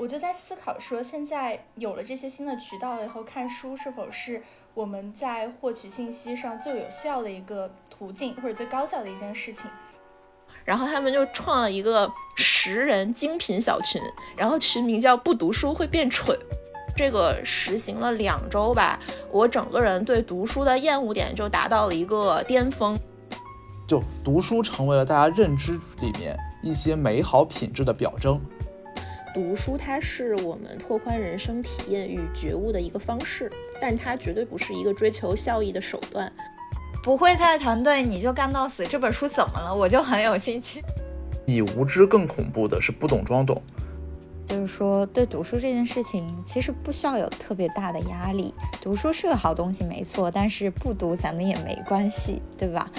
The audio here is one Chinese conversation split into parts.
我就在思考说，现在有了这些新的渠道以后，看书是否是我们在获取信息上最有效的一个途径，或者最高效的一件事情。然后他们就创了一个十人精品小群，然后群名叫“不读书会变蠢”。这个实行了两周吧，我整个人对读书的厌恶点就达到了一个巅峰，就读书成为了大家认知里面一些美好品质的表征。读书它是我们拓宽人生体验与觉悟的一个方式，但它绝对不是一个追求效益的手段。不会他的团队你就干到死，这本书怎么了？我就很有兴趣。比无知更恐怖的是不懂装懂。就是说，对读书这件事情，其实不需要有特别大的压力。读书是个好东西，没错，但是不读咱们也没关系，对吧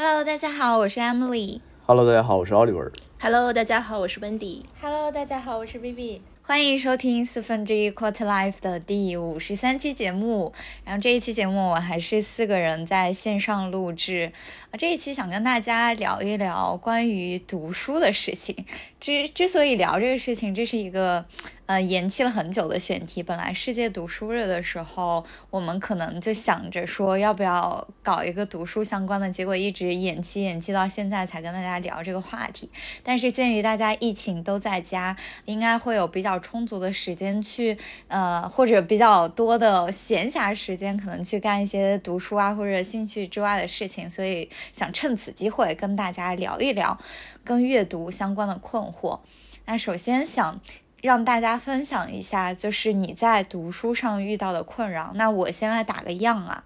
？Hello，大家好，我是 Emily。Hello，大家好，我是 Oliver。Hello，大家好，我是 Wendy。Hello，大家好，我是 Vivi。欢迎收听四分之一 Quarter Life 的第五十三期节目。然后这一期节目我还是四个人在线上录制啊。这一期想跟大家聊一聊关于读书的事情。之之所以聊这个事情，这是一个。呃，延期了很久的选题，本来世界读书日的时候，我们可能就想着说要不要搞一个读书相关的，结果一直延期延期到现在才跟大家聊这个话题。但是鉴于大家疫情都在家，应该会有比较充足的时间去，呃，或者比较多的闲暇时间，可能去干一些读书啊或者兴趣之外的事情，所以想趁此机会跟大家聊一聊跟阅读相关的困惑。那首先想。让大家分享一下，就是你在读书上遇到的困扰。那我先来打个样啊，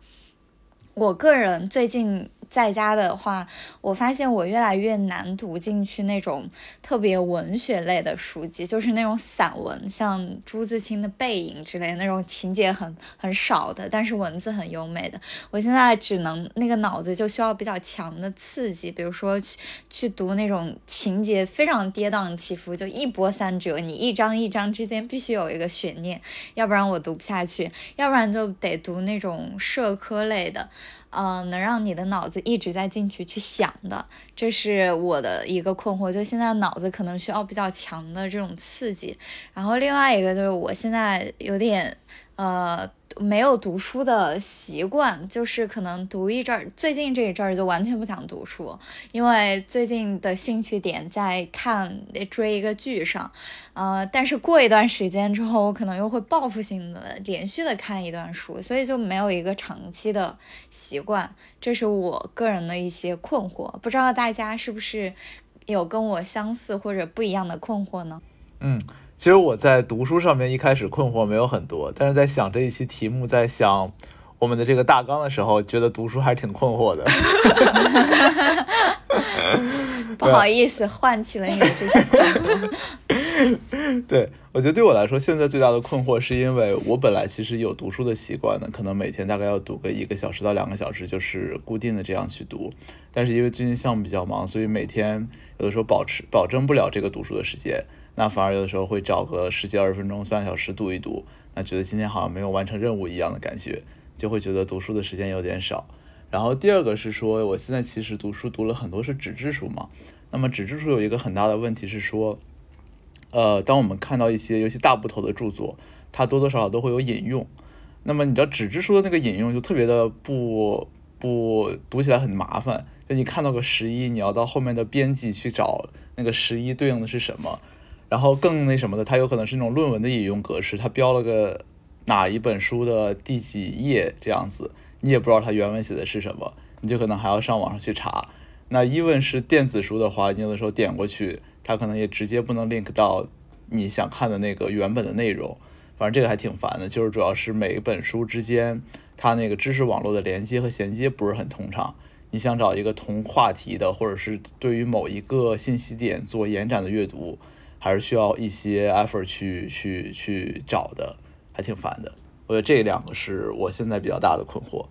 我个人最近。在家的话，我发现我越来越难读进去那种特别文学类的书籍，就是那种散文，像朱自清的《背影》之类那种情节很很少的，但是文字很优美的。我现在只能那个脑子就需要比较强的刺激，比如说去去读那种情节非常跌宕起伏，就一波三折，你一章一章之间必须有一个悬念，要不然我读不下去，要不然就得读那种社科类的。嗯，能让你的脑子一直在进去去想的，这是我的一个困惑。就现在脑子可能需要比较强的这种刺激，然后另外一个就是我现在有点，呃。没有读书的习惯，就是可能读一阵儿，最近这一阵儿就完全不想读书，因为最近的兴趣点在看追一个剧上，呃，但是过一段时间之后，我可能又会报复性的连续的看一段书，所以就没有一个长期的习惯，这是我个人的一些困惑，不知道大家是不是有跟我相似或者不一样的困惑呢？嗯。其实我在读书上面一开始困惑没有很多，但是在想这一期题目，在想我们的这个大纲的时候，觉得读书还是挺困惑的。不好意思，唤起了你的这些困惑。对，我觉得对我来说，现在最大的困惑是因为我本来其实有读书的习惯的，可能每天大概要读个一个小时到两个小时，就是固定的这样去读。但是因为最近项目比较忙，所以每天有的时候保持保证不了这个读书的时间。那反而有的时候会找个十几二十分钟、半小时读一读，那觉得今天好像没有完成任务一样的感觉，就会觉得读书的时间有点少。然后第二个是说，我现在其实读书读了很多是纸质书嘛，那么纸质书有一个很大的问题是说，呃，当我们看到一些尤其大部头的著作，它多多少少都会有引用，那么你知道纸质书的那个引用就特别的不不读起来很麻烦，就你看到个十一，你要到后面的编辑去找那个十一对应的是什么。然后更那什么的，它有可能是那种论文的引用格式，它标了个哪一本书的第几页这样子，你也不知道它原文写的是什么，你就可能还要上网上去查。那 even 是电子书的话，你有的时候点过去，它可能也直接不能 link 到你想看的那个原本的内容，反正这个还挺烦的。就是主要是每一本书之间，它那个知识网络的连接和衔接不是很通畅。你想找一个同话题的，或者是对于某一个信息点做延展的阅读。还是需要一些 effort 去去去找的，还挺烦的。我觉得这两个是我现在比较大的困惑。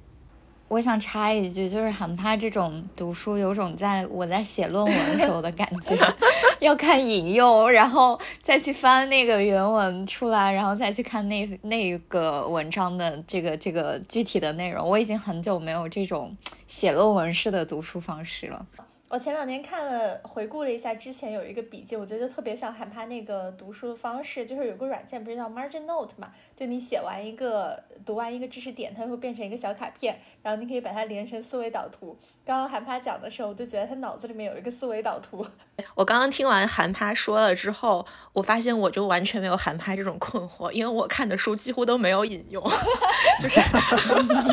我想插一句，就是很怕这种读书有种在我在写论文时候的感觉，要看引用，然后再去翻那个原文出来，然后再去看那那个文章的这个这个具体的内容。我已经很久没有这种写论文式的读书方式了。我前两天看了，回顾了一下之前有一个笔记，我觉得特别像韩帕那个读书的方式，就是有个软件不是叫 Margin Note 嘛，就你写完一个、读完一个知识点，它会变成一个小卡片，然后你可以把它连成思维导图。刚刚韩趴讲的时候，我就觉得他脑子里面有一个思维导图。我刚刚听完韩趴说了之后，我发现我就完全没有韩趴这种困惑，因为我看的书几乎都没有引用，就是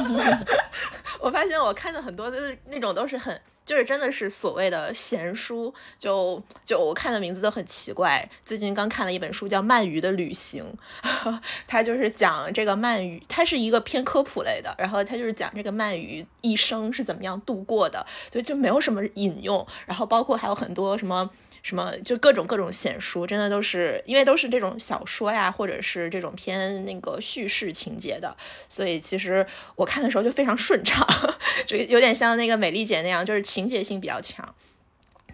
我发现我看的很多的那种都是很。就是真的是所谓的闲书，就就我看的名字都很奇怪。最近刚看了一本书，叫《鳗鱼的旅行》，它就是讲这个鳗鱼，它是一个偏科普类的，然后它就是讲这个鳗鱼一生是怎么样度过的，就就没有什么引用，然后包括还有很多什么。什么就各种各种险书，真的都是因为都是这种小说呀，或者是这种偏那个叙事情节的，所以其实我看的时候就非常顺畅，就有点像那个美丽姐那样，就是情节性比较强。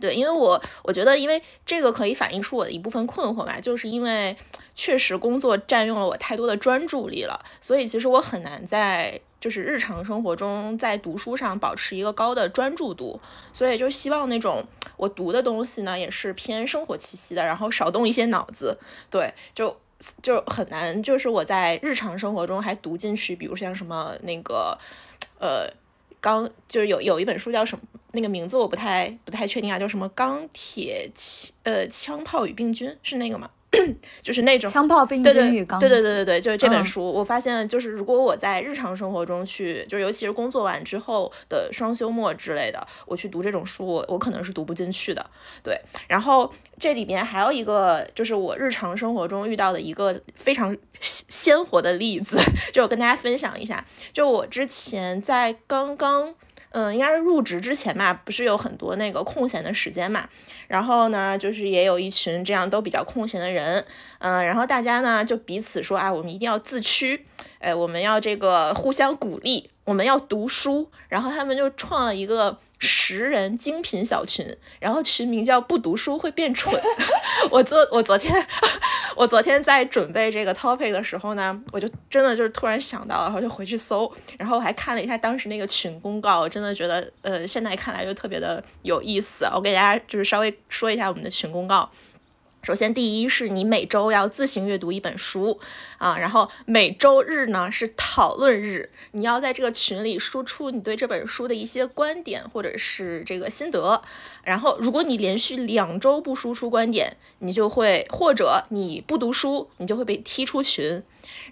对，因为我我觉得，因为这个可以反映出我的一部分困惑吧，就是因为确实工作占用了我太多的专注力了，所以其实我很难在。就是日常生活中在读书上保持一个高的专注度，所以就希望那种我读的东西呢也是偏生活气息的，然后少动一些脑子。对，就就很难，就是我在日常生活中还读进去，比如像什么那个，呃，钢就是有有一本书叫什么，那个名字我不太不太确定啊，叫什么钢铁枪呃枪炮与病菌是那个吗？就是那种枪炮、病菌与钢。对对对对对，就是这本书。我发现，就是如果我在日常生活中去，就是尤其是工作完之后的双休末之类的，我去读这种书，我我可能是读不进去的。对，然后这里面还有一个，就是我日常生活中遇到的一个非常鲜活的例子，就我跟大家分享一下。就我之前在刚刚。嗯，应该是入职之前吧，不是有很多那个空闲的时间嘛，然后呢，就是也有一群这样都比较空闲的人，嗯，然后大家呢就彼此说啊，我们一定要自驱，哎，我们要这个互相鼓励，我们要读书，然后他们就创了一个。十人精品小群，然后群名叫“不读书会变蠢”。我昨我昨天 我昨天在准备这个 topic 的时候呢，我就真的就是突然想到，然后就回去搜，然后我还看了一下当时那个群公告，我真的觉得呃，现在看来就特别的有意思。我给大家就是稍微说一下我们的群公告。首先，第一是你每周要自行阅读一本书啊，然后每周日呢是讨论日，你要在这个群里输出你对这本书的一些观点或者是这个心得。然后，如果你连续两周不输出观点，你就会或者你不读书，你就会被踢出群。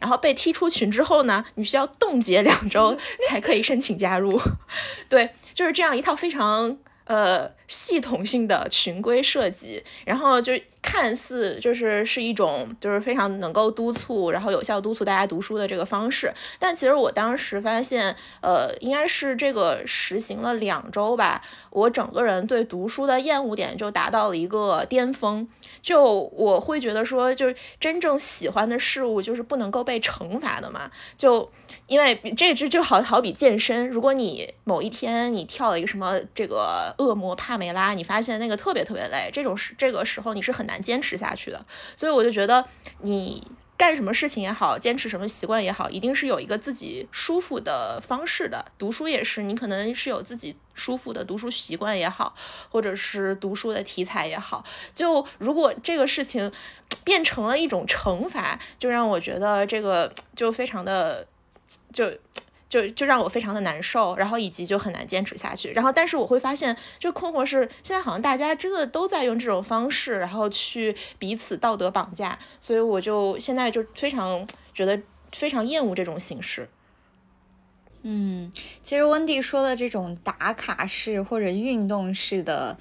然后被踢出群之后呢，你需要冻结两周 才可以申请加入。对，就是这样一套非常。呃，系统性的群规设计，然后就看似就是是一种就是非常能够督促，然后有效督促大家读书的这个方式。但其实我当时发现，呃，应该是这个实行了两周吧，我整个人对读书的厌恶点就达到了一个巅峰。就我会觉得说，就是真正喜欢的事物就是不能够被惩罚的嘛。就因为这只就好好比健身，如果你某一天你跳了一个什么这个。恶魔帕梅拉，你发现那个特别特别累，这种时这个时候你是很难坚持下去的。所以我就觉得，你干什么事情也好，坚持什么习惯也好，一定是有一个自己舒服的方式的。读书也是，你可能是有自己舒服的读书习惯也好，或者是读书的题材也好。就如果这个事情变成了一种惩罚，就让我觉得这个就非常的就。就就让我非常的难受，然后以及就很难坚持下去。然后，但是我会发现，就困惑是现在好像大家真的都在用这种方式，然后去彼此道德绑架。所以我就现在就非常觉得非常厌恶这种形式。嗯，其实温蒂说的这种打卡式或者运动式的。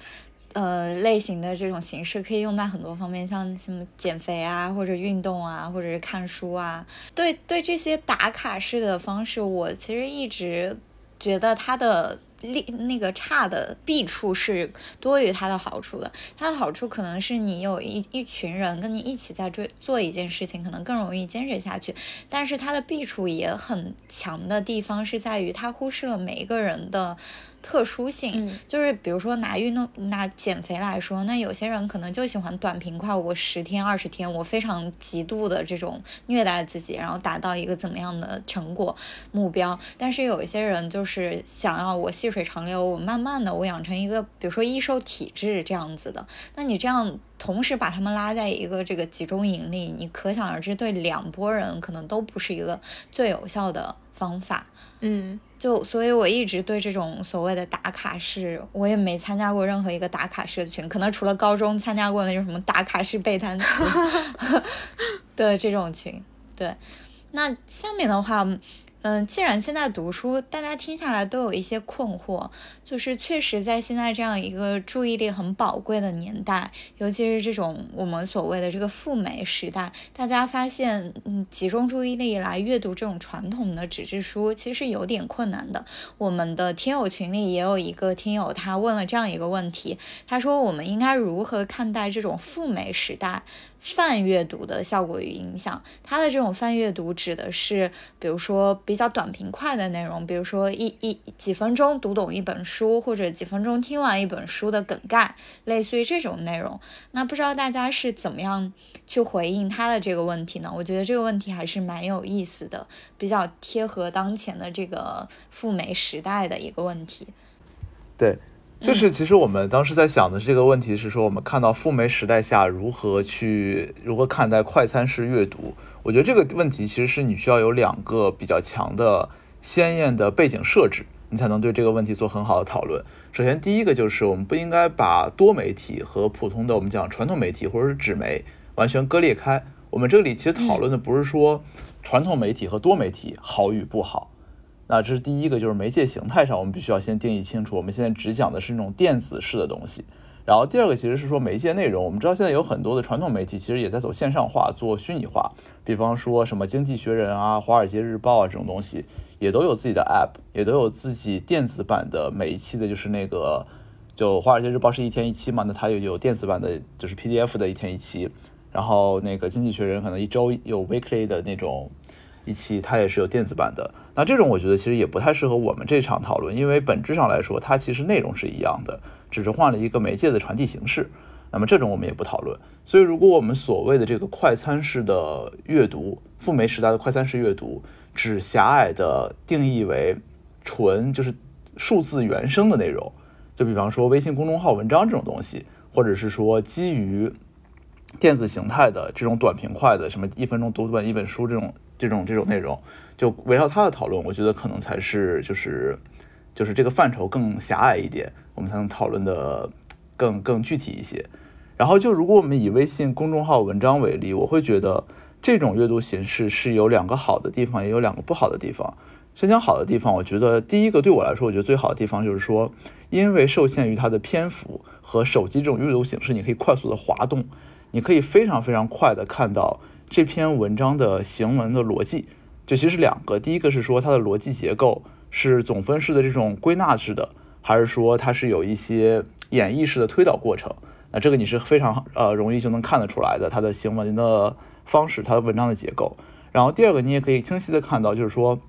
呃，类型的这种形式可以用在很多方面，像什么减肥啊，或者运动啊，或者是看书啊。对对，这些打卡式的方式，我其实一直觉得它的利那个差的弊处是多于它的好处的。它的好处可能是你有一一群人跟你一起在做做一件事情，可能更容易坚持下去。但是它的弊处也很强的地方是在于它忽视了每一个人的。特殊性就是，比如说拿运动、拿减肥来说，那有些人可能就喜欢短平快，我十天、二十天，我非常极度的这种虐待自己，然后达到一个怎么样的成果目标。但是有一些人就是想要我细水长流，我慢慢的我养成一个，比如说易瘦体质这样子的。那你这样同时把他们拉在一个这个集中营里，你可想而知，对两拨人可能都不是一个最有效的方法。嗯。就所以，我一直对这种所谓的打卡式，我也没参加过任何一个打卡式的群，可能除了高中参加过那种什么打卡式背单词 的这种群。对，那下面的话。嗯，既然现在读书，大家听下来都有一些困惑，就是确实在现在这样一个注意力很宝贵的年代，尤其是这种我们所谓的这个赴美时代，大家发现，嗯，集中注意力来阅读这种传统的纸质书，其实有点困难的。我们的听友群里也有一个听友，他问了这样一个问题，他说我们应该如何看待这种赴美时代？泛阅读的效果与影响，它的这种泛阅读指的是，比如说比较短平快的内容，比如说一一几分钟读懂一本书，或者几分钟听完一本书的梗概，类似于这种内容。那不知道大家是怎么样去回应他的这个问题呢？我觉得这个问题还是蛮有意思的，比较贴合当前的这个赴美时代的一个问题。对。就是其实我们当时在想的这个问题是说，我们看到赴美时代下如何去如何看待快餐式阅读。我觉得这个问题其实是你需要有两个比较强的鲜艳的背景设置，你才能对这个问题做很好的讨论。首先，第一个就是我们不应该把多媒体和普通的我们讲传统媒体或者是纸媒完全割裂开。我们这里其实讨论的不是说传统媒体和多媒体好与不好。那这是第一个，就是媒介形态上，我们必须要先定义清楚。我们现在只讲的是那种电子式的东西。然后第二个其实是说媒介内容。我们知道现在有很多的传统媒体其实也在走线上化，做虚拟化。比方说什么《经济学人》啊、《华尔街日报》啊这种东西，也都有自己的 App，也都有自己电子版的每一期的，就是那个就《华尔街日报》是一天一期嘛，那它有有电子版的，就是 PDF 的一天一期。然后那个《经济学人》可能一周有 Weekly 的那种。一期它也是有电子版的，那这种我觉得其实也不太适合我们这场讨论，因为本质上来说，它其实内容是一样的，只是换了一个媒介的传递形式。那么这种我们也不讨论。所以，如果我们所谓的这个快餐式的阅读，赴美时代的快餐式阅读，只狭隘的定义为纯就是数字原生的内容，就比方说微信公众号文章这种东西，或者是说基于电子形态的这种短平快的什么一分钟读完一本书这种。这种这种内容，就围绕它的讨论，我觉得可能才是就是就是这个范畴更狭隘一点，我们才能讨论的更更具体一些。然后就如果我们以微信公众号文章为例，我会觉得这种阅读形式是有两个好的地方，也有两个不好的地方。先讲好的地方，我觉得第一个对我来说，我觉得最好的地方就是说，因为受限于它的篇幅和手机这种阅读形式，你可以快速的滑动，你可以非常非常快的看到。这篇文章的行文的逻辑，这其实是两个。第一个是说它的逻辑结构是总分式的这种归纳式的，还是说它是有一些演绎式的推导过程？那这个你是非常呃容易就能看得出来的，它的行文的方式，它的文章的结构。然后第二个，你也可以清晰的看到，就是说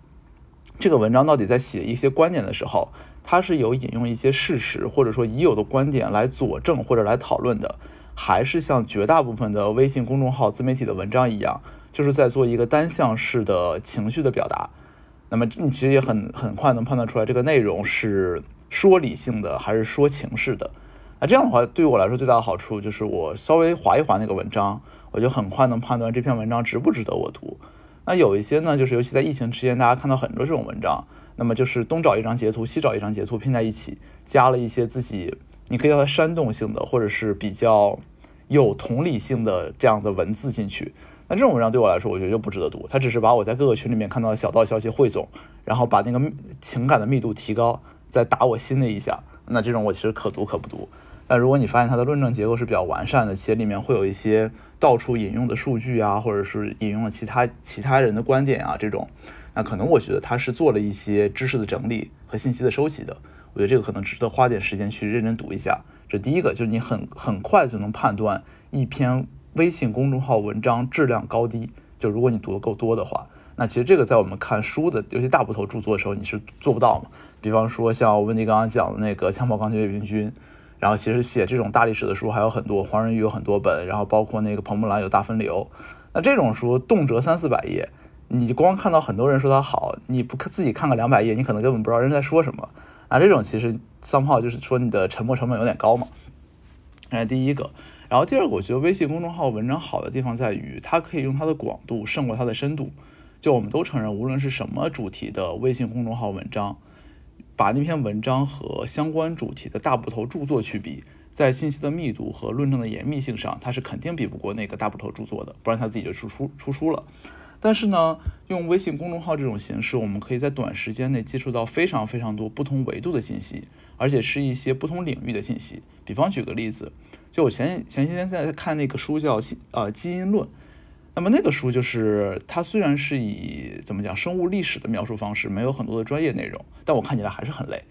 这个文章到底在写一些观点的时候，它是有引用一些事实或者说已有的观点来佐证或者来讨论的。还是像绝大部分的微信公众号自媒体的文章一样，就是在做一个单向式的情绪的表达。那么你其实也很很快能判断出来，这个内容是说理性的还是说情绪的。那这样的话，对于我来说最大的好处就是，我稍微划一划那个文章，我就很快能判断这篇文章值不值得我读。那有一些呢，就是尤其在疫情期间，大家看到很多这种文章，那么就是东找一张截图，西找一张截图拼在一起，加了一些自己。你可以叫它煽动性的，或者是比较有同理性的这样的文字进去。那这种文章对我来说，我觉得就不值得读。它只是把我在各个群里面看到的小道消息汇总，然后把那个情感的密度提高，再打我心的一下。那这种我其实可读可不读。但如果你发现它的论证结构是比较完善的，且里面会有一些到处引用的数据啊，或者是引用了其他其他人的观点啊，这种，那可能我觉得他是做了一些知识的整理和信息的收集的。我觉得这个可能值得花点时间去认真读一下。这第一个就是你很很快就能判断一篇微信公众号文章质量高低。就如果你读的够多的话，那其实这个在我们看书的，尤其大部头著作的时候，你是做不到嘛。比方说像温迪刚刚讲的那个《枪炮钢铁卫兵军》，然后其实写这种大历史的书还有很多，黄仁宇有很多本，然后包括那个彭木兰有《大分流》，那这种书动辄三四百页，你光看到很多人说它好，你不自己看个两百页，你可能根本不知道人在说什么。那这种其实三炮就是说你的沉默成本有点高嘛。这是第一个。然后第二个，我觉得微信公众号文章好的地方在于，它可以用它的广度胜过它的深度。就我们都承认，无论是什么主题的微信公众号文章，把那篇文章和相关主题的大部头著作去比，在信息的密度和论证的严密性上，它是肯定比不过那个大部头著作的，不然它自己就出出出书了。但是呢，用微信公众号这种形式，我们可以在短时间内接触到非常非常多不同维度的信息，而且是一些不同领域的信息。比方举个例子。就我前前些天在看那个书叫《呃基因论》，那么那个书就是它虽然是以怎么讲生物历史的描述方式，没有很多的专业内容，但我看起来还是很累。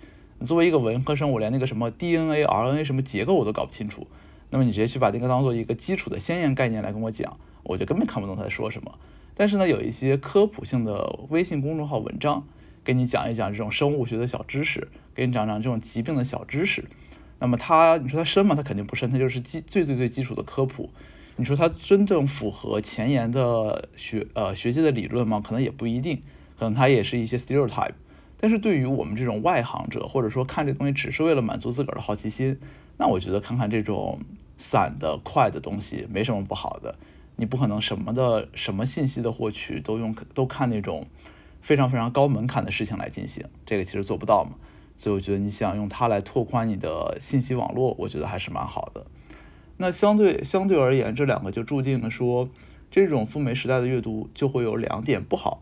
作为一个文科生，我连那个什么 DNA、RNA 什么结构我都搞不清楚，那么你直接去把那个当做一个基础的先验概念来跟我讲，我就根本看不懂他在说什么。但是呢，有一些科普性的微信公众号文章，给你讲一讲这种生物学的小知识，给你讲讲这种疾病的小知识。那么它，你说它深吗？它肯定不深，它就是基最最最基础的科普。你说它真正符合前沿的学呃学界的理论吗？可能也不一定，可能它也是一些 stereotype。但是对于我们这种外行者，或者说看这东西只是为了满足自个儿的好奇心，那我觉得看看这种散的快的东西没什么不好的。你不可能什么的什么信息的获取都用都看那种非常非常高门槛的事情来进行，这个其实做不到嘛。所以我觉得你想用它来拓宽你的信息网络，我觉得还是蛮好的。那相对相对而言，这两个就注定了说，这种赴美时代的阅读就会有两点不好。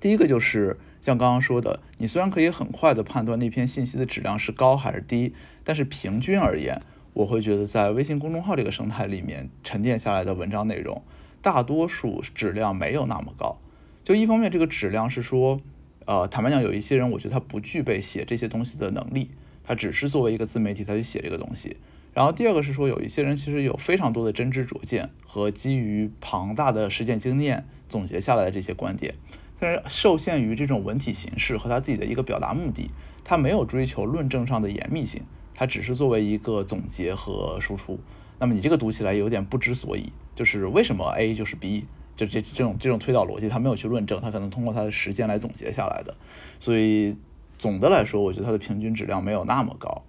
第一个就是像刚刚说的，你虽然可以很快的判断那篇信息的质量是高还是低，但是平均而言，我会觉得在微信公众号这个生态里面沉淀下来的文章内容，大多数质量没有那么高。就一方面，这个质量是说。呃，坦白讲，有一些人，我觉得他不具备写这些东西的能力，他只是作为一个自媒体，他去写这个东西。然后第二个是说，有一些人其实有非常多的真知灼见和基于庞大的实践经验总结下来的这些观点，但是受限于这种文体形式和他自己的一个表达目的，他没有追求论证上的严密性，它只是作为一个总结和输出。那么你这个读起来有点不知所以，就是为什么 A 就是 B？就这这种这种推导逻辑，他没有去论证，他可能通过他的时间来总结下来的。所以总的来说，我觉得它的平均质量没有那么高。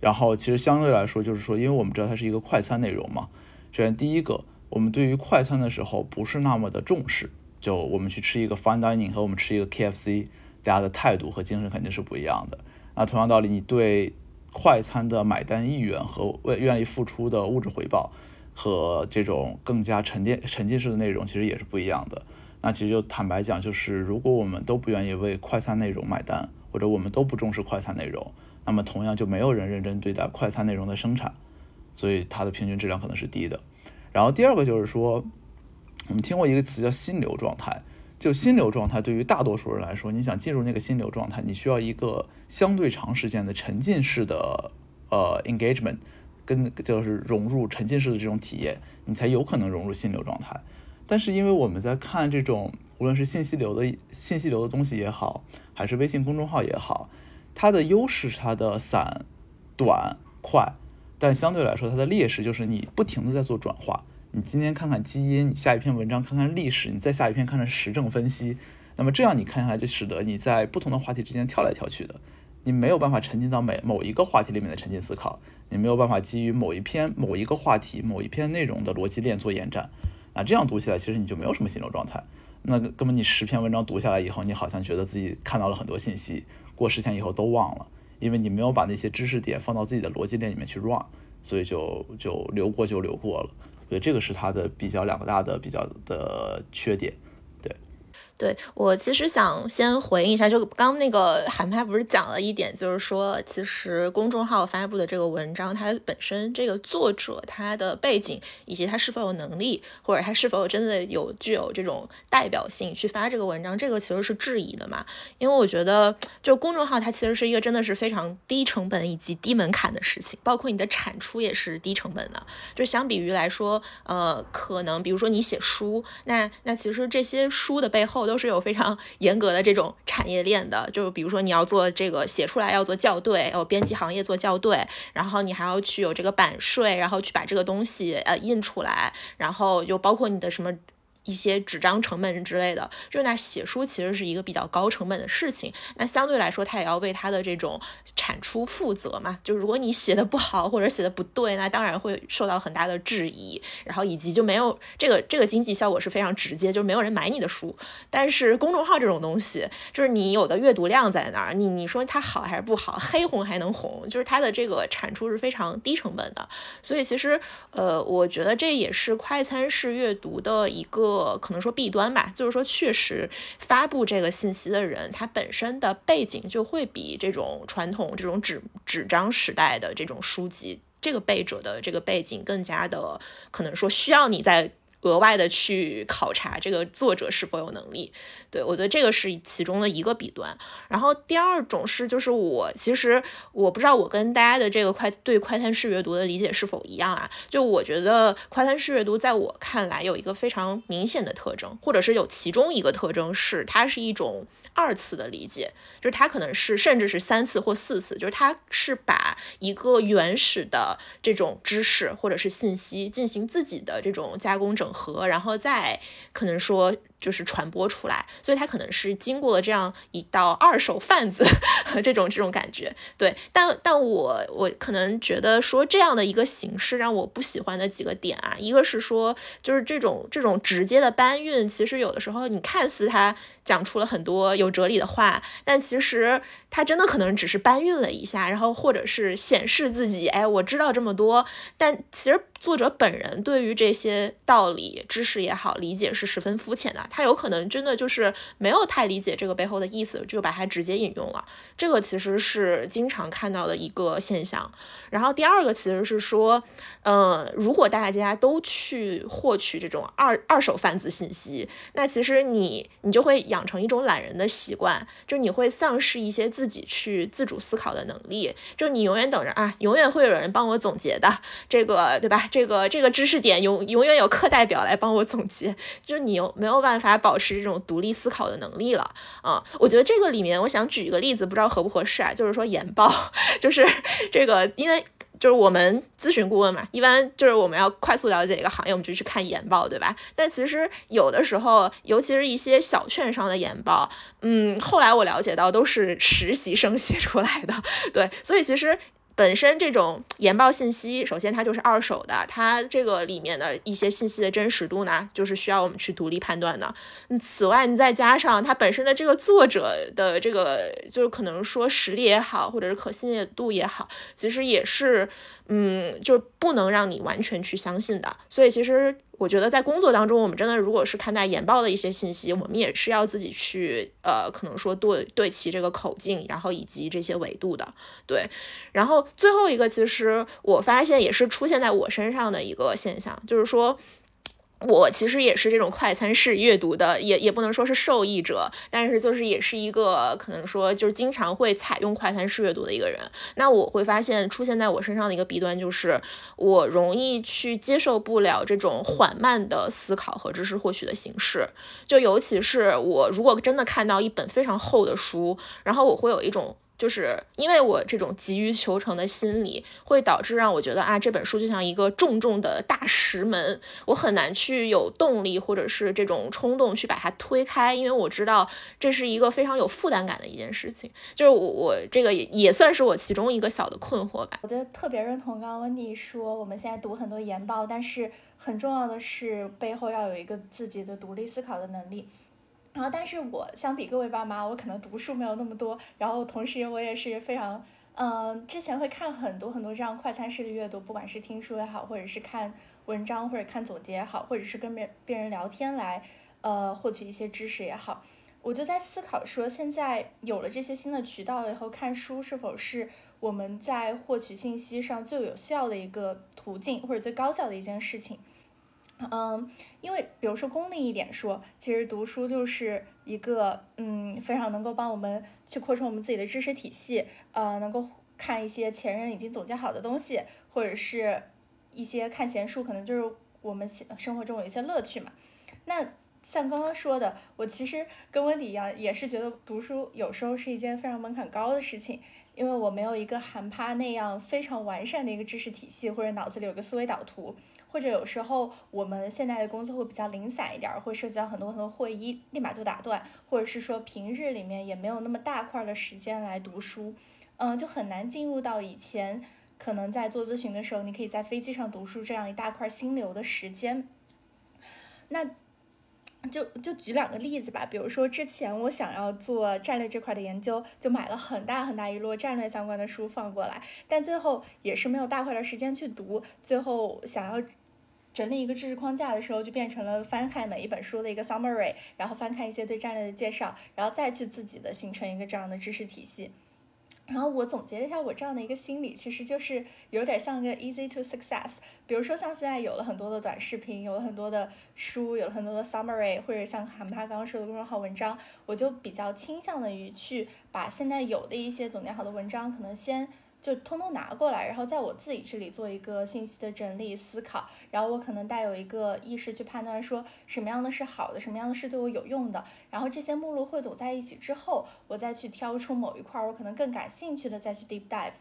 然后其实相对来说，就是说，因为我们知道它是一个快餐内容嘛。首先第一个，我们对于快餐的时候不是那么的重视。就我们去吃一个 fine dining 和我们吃一个 KFC，大家的态度和精神肯定是不一样的。那同样道理，你对快餐的买单意愿和为愿意付出的物质回报。和这种更加沉淀沉浸式的内容其实也是不一样的。那其实就坦白讲，就是如果我们都不愿意为快餐内容买单，或者我们都不重视快餐内容，那么同样就没有人认真对待快餐内容的生产，所以它的平均质量可能是低的。然后第二个就是说，我们听过一个词叫心流状态。就心流状态对于大多数人来说，你想进入那个心流状态，你需要一个相对长时间的沉浸式的呃 engagement。跟就是融入沉浸式的这种体验，你才有可能融入心流状态。但是因为我们在看这种无论是信息流的信息流的东西也好，还是微信公众号也好，它的优势是它的散、短、快，但相对来说它的劣势就是你不停的在做转化。你今天看看基因，你下一篇文章看看历史，你再下一篇看看时政分析，那么这样你看下来就使得你在不同的话题之间跳来跳去的。你没有办法沉浸到每某一个话题里面的沉浸思考，你没有办法基于某一篇某一个话题某一篇内容的逻辑链做延展，那这样读起来其实你就没有什么心流状态。那根本你十篇文章读下来以后，你好像觉得自己看到了很多信息，过十天以后都忘了，因为你没有把那些知识点放到自己的逻辑链里面去 run，所以就就流过就流过了。我觉得这个是它的比较两个大的比较的缺点。对我其实想先回应一下，就刚那个韩派不是讲了一点，就是说其实公众号发布的这个文章，它本身这个作者他的背景以及他是否有能力，或者他是否有真的有具有这种代表性去发这个文章，这个其实是质疑的嘛。因为我觉得就公众号它其实是一个真的是非常低成本以及低门槛的事情，包括你的产出也是低成本的。就相比于来说，呃，可能比如说你写书，那那其实这些书的背后。都是有非常严格的这种产业链的，就比如说你要做这个写出来要做校对，有编辑行业做校对，然后你还要去有这个版税，然后去把这个东西呃印出来，然后又包括你的什么。一些纸张成本之类的，就那写书其实是一个比较高成本的事情，那相对来说，他也要为他的这种产出负责嘛。就如果你写的不好或者写的不对，那当然会受到很大的质疑，然后以及就没有这个这个经济效果是非常直接，就是没有人买你的书。但是公众号这种东西，就是你有的阅读量在那儿，你你说它好还是不好，黑红还能红，就是它的这个产出是非常低成本的。所以其实呃，我觉得这也是快餐式阅读的一个。呃可能说弊端吧，就是说确实发布这个信息的人，他本身的背景就会比这种传统这种纸纸张时代的这种书籍，这个背者的这个背景更加的可能说需要你在。额外的去考察这个作者是否有能力，对我觉得这个是其中的一个弊端。然后第二种是，就是我其实我不知道我跟大家的这个快对快餐式阅读的理解是否一样啊？就我觉得快餐式阅读在我看来有一个非常明显的特征，或者是有其中一个特征是它是一种二次的理解，就是它可能是甚至是三次或四次，就是它是把一个原始的这种知识或者是信息进行自己的这种加工整。和，然后再可能说。就是传播出来，所以它可能是经过了这样一道二手贩子 这种这种感觉，对。但但我我可能觉得说这样的一个形式让我不喜欢的几个点啊，一个是说就是这种这种直接的搬运，其实有的时候你看似他讲出了很多有哲理的话，但其实他真的可能只是搬运了一下，然后或者是显示自己，哎，我知道这么多。但其实作者本人对于这些道理、知识也好，理解是十分肤浅的。他有可能真的就是没有太理解这个背后的意思，就把它直接引用了。这个其实是经常看到的一个现象。然后第二个其实是说，呃，如果大家都去获取这种二二手贩子信息，那其实你你就会养成一种懒人的习惯，就你会丧失一些自己去自主思考的能力。就你永远等着啊，永远会有人帮我总结的，这个对吧？这个这个知识点永永远有课代表来帮我总结，就你有没有办法法？法保持这种独立思考的能力了啊！我觉得这个里面，我想举一个例子，不知道合不合适啊？就是说研报，就是这个，因为就是我们咨询顾问嘛，一般就是我们要快速了解一个行业，我们就去看研报，对吧？但其实有的时候，尤其是一些小券商的研报，嗯，后来我了解到都是实习生写出来的，对，所以其实。本身这种研报信息，首先它就是二手的，它这个里面的一些信息的真实度呢，就是需要我们去独立判断的。此外，你再加上它本身的这个作者的这个，就是可能说实力也好，或者是可信度也好，其实也是，嗯，就不能让你完全去相信的。所以其实。我觉得在工作当中，我们真的如果是看待研报的一些信息，我们也是要自己去呃，可能说对对齐这个口径，然后以及这些维度的，对。然后最后一个，其实我发现也是出现在我身上的一个现象，就是说。我其实也是这种快餐式阅读的，也也不能说是受益者，但是就是也是一个可能说就是经常会采用快餐式阅读的一个人。那我会发现出现在我身上的一个弊端就是，我容易去接受不了这种缓慢的思考和知识获取的形式。就尤其是我如果真的看到一本非常厚的书，然后我会有一种。就是因为我这种急于求成的心理，会导致让我觉得啊，这本书就像一个重重的大石门，我很难去有动力或者是这种冲动去把它推开，因为我知道这是一个非常有负担感的一件事情。就是我我这个也也算是我其中一个小的困惑吧。我觉得特别认同刚刚温迪说，我们现在读很多研报，但是很重要的是背后要有一个自己的独立思考的能力。然后，但是我相比各位爸妈，我可能读书没有那么多。然后，同时我也是非常，嗯，之前会看很多很多这样快餐式的阅读，不管是听书也好，或者是看文章或者看总结也好，或者是跟别别人聊天来，呃获取一些知识也好。我就在思考说，现在有了这些新的渠道以后，看书是否是我们在获取信息上最有效的一个途径，或者最高效的一件事情。嗯，因为比如说功利一点说，其实读书就是一个嗯非常能够帮我们去扩充我们自己的知识体系，呃，能够看一些前人已经总结好的东西，或者是一些看闲书，可能就是我们生活中有一些乐趣嘛。那像刚刚说的，我其实跟温迪一样，也是觉得读书有时候是一件非常门槛高的事情，因为我没有一个韩趴那样非常完善的一个知识体系，或者脑子里有个思维导图。或者有时候我们现在的工作会比较零散一点，会涉及到很多很多会议，立马就打断，或者是说平日里面也没有那么大块的时间来读书，嗯，就很难进入到以前可能在做咨询的时候，你可以在飞机上读书这样一大块心流的时间。那就就举两个例子吧，比如说之前我想要做战略这块的研究，就买了很大很大一摞战略相关的书放过来，但最后也是没有大块的时间去读，最后想要。整理一个知识框架的时候，就变成了翻看每一本书的一个 summary，然后翻看一些对战略的介绍，然后再去自己的形成一个这样的知识体系。然后我总结了一下我这样的一个心理，其实就是有点像个 easy to success。比如说像现在有了很多的短视频，有了很多的书，有了很多的 summary，或者像韩帕刚刚说的公众号文章，我就比较倾向的于去把现在有的一些总结好的文章，可能先。就通通拿过来，然后在我自己这里做一个信息的整理思考，然后我可能带有一个意识去判断说什么样的是好的，什么样的是对我有用的，然后这些目录汇总在一起之后，我再去挑出某一块我可能更感兴趣的再去 deep dive。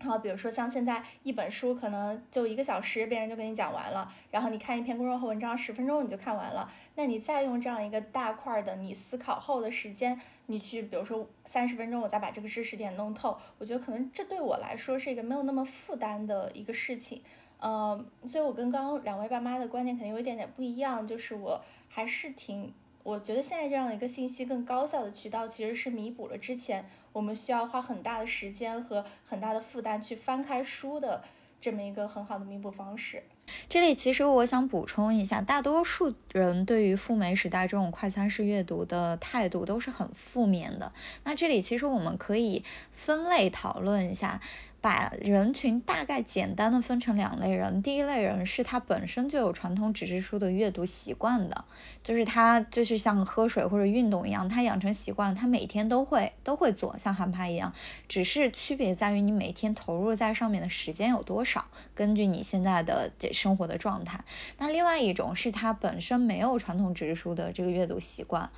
然后比如说像现在一本书可能就一个小时，别人就给你讲完了，然后你看一篇公众号文章十分钟你就看完了，那你再用这样一个大块的你思考后的时间，你去比如说三十分钟我再把这个知识点弄透，我觉得可能这对我来说是一个没有那么负担的一个事情，嗯，所以我跟刚刚两位爸妈的观点肯定有一点点不一样，就是我还是挺。我觉得现在这样一个信息更高效的渠道，其实是弥补了之前我们需要花很大的时间和很大的负担去翻开书的这么一个很好的弥补方式。这里其实我想补充一下，大多数人对于赴美时代这种快餐式阅读的态度都是很负面的。那这里其实我们可以分类讨论一下。把人群大概简单的分成两类人，第一类人是他本身就有传统纸质书的阅读习惯的，就是他就是像喝水或者运动一样，他养成习惯，他每天都会都会做，像韩拍一样，只是区别在于你每天投入在上面的时间有多少，根据你现在的这生活的状态。那另外一种是他本身没有传统纸质书的这个阅读习惯。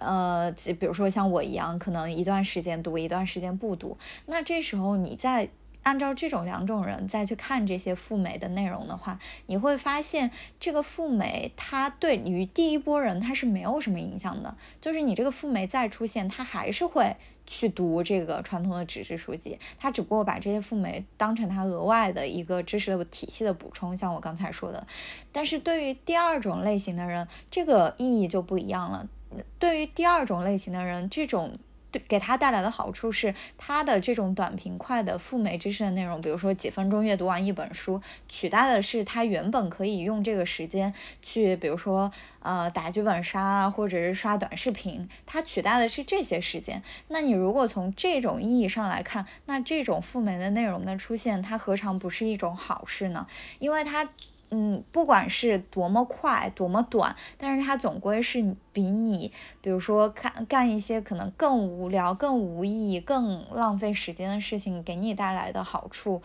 呃，比如说像我一样，可能一段时间读，一段时间不读。那这时候你再按照这种两种人再去看这些赴美的内容的话，你会发现这个赴美它对于第一波人它是没有什么影响的。就是你这个赴美再出现，他还是会去读这个传统的纸质书籍，他只不过把这些赴美当成他额外的一个知识的体系的补充，像我刚才说的。但是对于第二种类型的人，这个意义就不一样了。对于第二种类型的人，这种对给他带来的好处是，他的这种短平快的赴美知识的内容，比如说几分钟阅读完一本书，取代的是他原本可以用这个时间去，比如说呃打剧本杀啊，或者是刷短视频，它取代的是这些时间。那你如果从这种意义上来看，那这种赴美的内容的出现，它何尝不是一种好事呢？因为它。嗯，不管是多么快，多么短，但是它总归是比你，比如说看干一些可能更无聊、更无意义、更浪费时间的事情，给你带来的好处。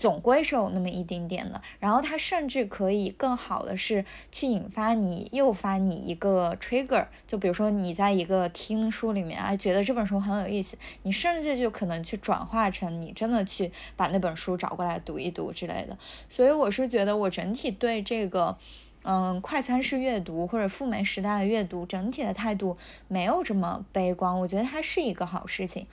总归是有那么一丁点的，然后它甚至可以更好的是去引发你、诱发你一个 trigger，就比如说你在一个听书里面，哎，觉得这本书很有意思，你甚至就可能去转化成你真的去把那本书找过来读一读之类的。所以我是觉得我整体对这个，嗯，快餐式阅读或者赴美时代的阅读整体的态度没有这么悲观，我觉得它是一个好事情。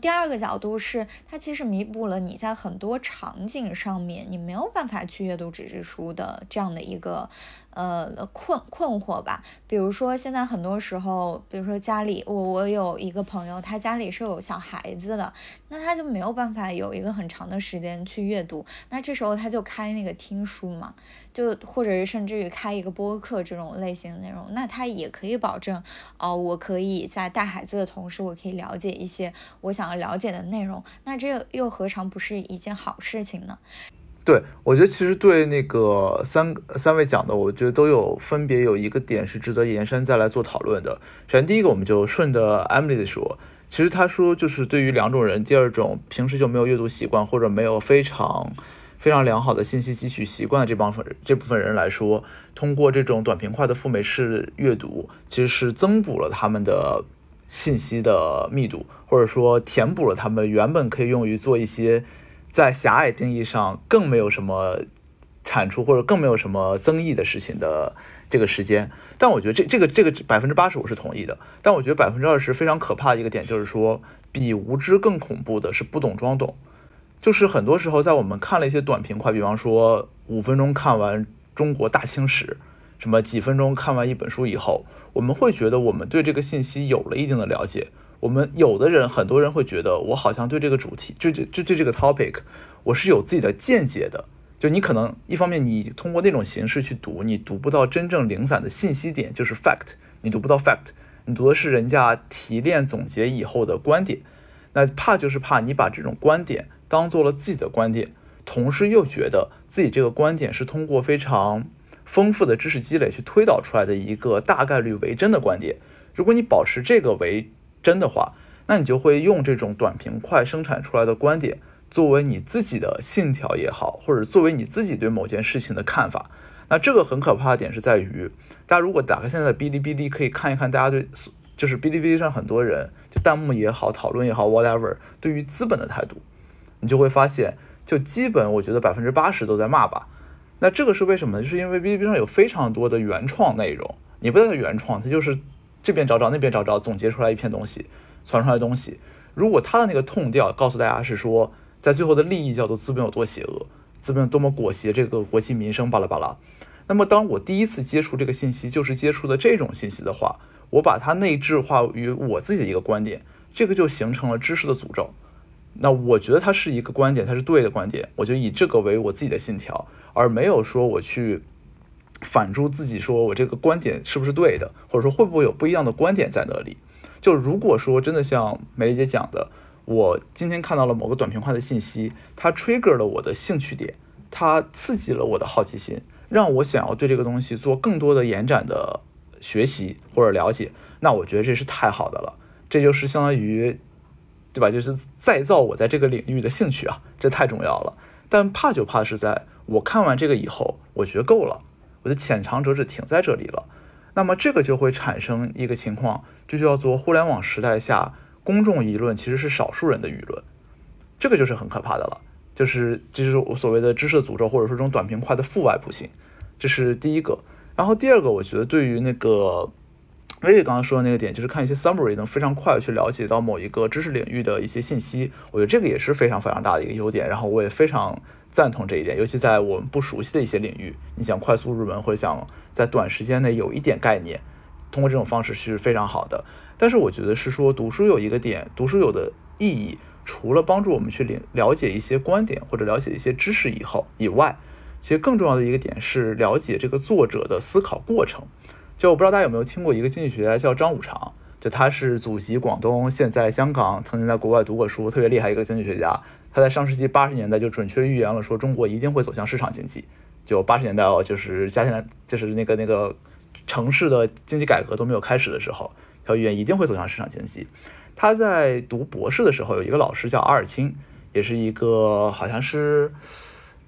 第二个角度是，它其实弥补了你在很多场景上面你没有办法去阅读纸质书的这样的一个。呃，困困惑吧。比如说，现在很多时候，比如说家里，我我有一个朋友，他家里是有小孩子的，那他就没有办法有一个很长的时间去阅读。那这时候他就开那个听书嘛，就或者是甚至于开一个播客这种类型的内容，那他也可以保证，哦，我可以在带孩子的同时，我可以了解一些我想要了解的内容。那这又何尝不是一件好事情呢？对，我觉得其实对那个三三位讲的，我觉得都有分别有一个点是值得延伸再来做讨论的。首先第一个，我们就顺着 Emily 的说，其实他说就是对于两种人，第二种平时就没有阅读习惯或者没有非常非常良好的信息汲取习惯的这帮分这部分人来说，通过这种短平快的赴美式阅读，其实是增补了他们的信息的密度，或者说填补了他们原本可以用于做一些。在狭隘定义上，更没有什么产出或者更没有什么增益的事情的这个时间。但我觉得这这个这个百分之八十我是同意的。但我觉得百分之二十非常可怕的一个点就是说，比无知更恐怖的是不懂装懂。就是很多时候在我们看了一些短平快，比方说五分钟看完中国大清史，什么几分钟看完一本书以后，我们会觉得我们对这个信息有了一定的了解。我们有的人，很多人会觉得，我好像对这个主题，就就就对这个 topic，我是有自己的见解的。就你可能一方面，你通过那种形式去读，你读不到真正零散的信息点，就是 fact，你读不到 fact，你读的是人家提炼总结以后的观点。那怕就是怕你把这种观点当做了自己的观点，同时又觉得自己这个观点是通过非常丰富的知识积累去推导出来的一个大概率为真的观点。如果你保持这个为真的话，那你就会用这种短平快生产出来的观点作为你自己的信条也好，或者作为你自己对某件事情的看法。那这个很可怕的点是在于，大家如果打开现在的哔哩哔哩，可以看一看大家对，就是哔哩哔哩上很多人就弹幕也好，讨论也好，whatever，对于资本的态度，你就会发现，就基本我觉得百分之八十都在骂吧。那这个是为什么呢？就是因为哔哩哔哩上有非常多的原创内容，你不叫原创，它就是。这边找找，那边找找，总结出来一篇东西，传出来的东西。如果他的那个痛调告诉大家是说，在最后的利益叫做资本有多邪恶，资本多么裹挟这个国计民生，巴拉巴拉。那么，当我第一次接触这个信息，就是接触的这种信息的话，我把它内置化于我自己的一个观点，这个就形成了知识的诅咒。那我觉得它是一个观点，它是对的观点，我就以这个为我自己的信条，而没有说我去。反诸自己说，我这个观点是不是对的，或者说会不会有不一样的观点在那里？就如果说真的像美丽姐讲的，我今天看到了某个短平快的信息，它 trigger 了我的兴趣点，它刺激了我的好奇心，让我想要对这个东西做更多的延展的学习或者了解，那我觉得这是太好的了，这就是相当于，对吧？就是再造我在这个领域的兴趣啊，这太重要了。但怕就怕是在我看完这个以后，我觉得够了。我的浅尝辄止停在这里了，那么这个就会产生一个情况，就叫做互联网时代下公众舆论其实是少数人的舆论，这个就是很可怕的了，就是就是我所谓的知识诅咒，或者说这种短平快的负外部性，这是第一个。然后第二个，我觉得对于那个薇薇刚刚说的那个点，就是看一些 summary 能非常快的去了解到某一个知识领域的一些信息，我觉得这个也是非常非常大的一个优点。然后我也非常。赞同这一点，尤其在我们不熟悉的一些领域，你想快速入门或者想在短时间内有一点概念，通过这种方式是非常好的。但是我觉得是说，读书有一个点，读书有的意义，除了帮助我们去了了解一些观点或者了解一些知识以后以外，其实更重要的一个点是了解这个作者的思考过程。就我不知道大家有没有听过一个经济学家叫张五常，就他是祖籍广东，现在香港，曾经在国外读过书，特别厉害一个经济学家。他在上世纪八十年代就准确预言了，说中国一定会走向市场经济。就八十年代哦，就是加起来就是那个那个城市的经济改革都没有开始的时候，他预言一定会走向市场经济。他在读博士的时候，有一个老师叫阿尔钦，也是一个好像是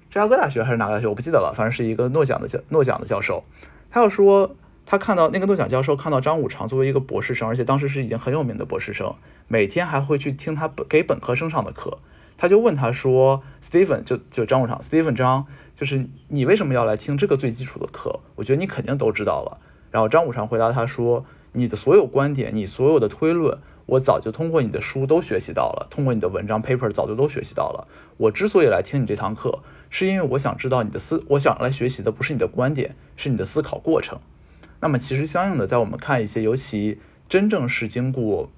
芝加哥大学还是哪个大学，我不记得了，反正是一个诺奖的教诺奖的教授。他要说，他看到那个诺奖教授看到张五常作为一个博士生，而且当时是已经很有名的博士生，每天还会去听他本给本科生上的课。他就问他说：“Stephen，就就张五常，Stephen 张，就是你为什么要来听这个最基础的课？我觉得你肯定都知道了。”然后张五常回答他说：“你的所有观点，你所有的推论，我早就通过你的书都学习到了，通过你的文章 paper 早就都学习到了。我之所以来听你这堂课，是因为我想知道你的思，我想来学习的不是你的观点，是你的思考过程。那么其实相应的，在我们看一些尤其真正是经过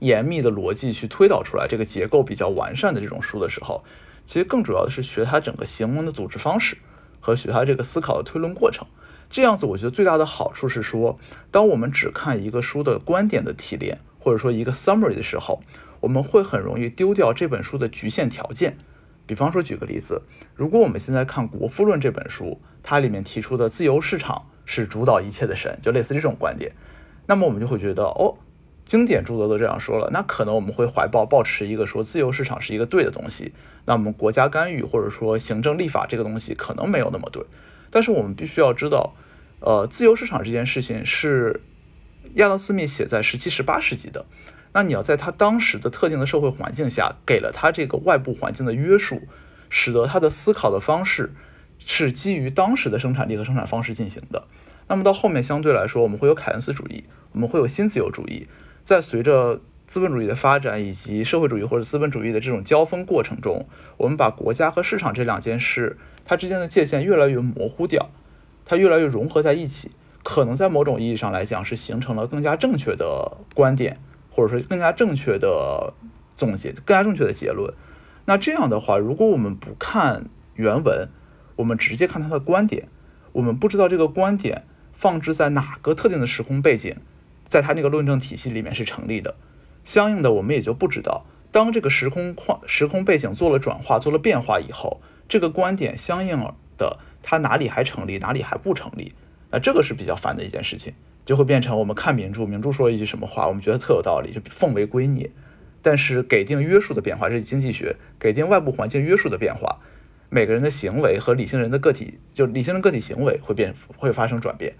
严密的逻辑去推导出来这个结构比较完善的这种书的时候，其实更主要的是学它整个行文的组织方式和学它这个思考的推论过程。这样子，我觉得最大的好处是说，当我们只看一个书的观点的提炼，或者说一个 summary 的时候，我们会很容易丢掉这本书的局限条件。比方说，举个例子，如果我们现在看《国富论》这本书，它里面提出的自由市场是主导一切的神，就类似这种观点，那么我们就会觉得，哦，经典著作都这样说了，那可能我们会怀抱抱持一个说自由市场是一个对的东西，那我们国家干预或者说行政立法这个东西可能没有那么对。但是我们必须要知道，呃，自由市场这件事情是亚当·斯密写在十七、十八世纪的。那你要在他当时的特定的社会环境下，给了他这个外部环境的约束，使得他的思考的方式是基于当时的生产力和生产方式进行的。那么到后面相对来说，我们会有凯恩斯主义，我们会有新自由主义，在随着资本主义的发展以及社会主义或者资本主义的这种交锋过程中，我们把国家和市场这两件事。它之间的界限越来越模糊掉，它越来越融合在一起，可能在某种意义上来讲是形成了更加正确的观点，或者说更加正确的总结，更加正确的结论。那这样的话，如果我们不看原文，我们直接看他的观点，我们不知道这个观点放置在哪个特定的时空背景，在他那个论证体系里面是成立的，相应的我们也就不知道，当这个时空框时空背景做了转化、做了变化以后。这个观点相应的，它哪里还成立，哪里还不成立？那这个是比较烦的一件事情，就会变成我们看名著，名著说了一句什么话，我们觉得特有道理，就奉为圭臬。但是给定约束的变化，这是经济学给定外部环境约束的变化，每个人的行为和理性人的个体，就理性的个体行为会变，会发生转变。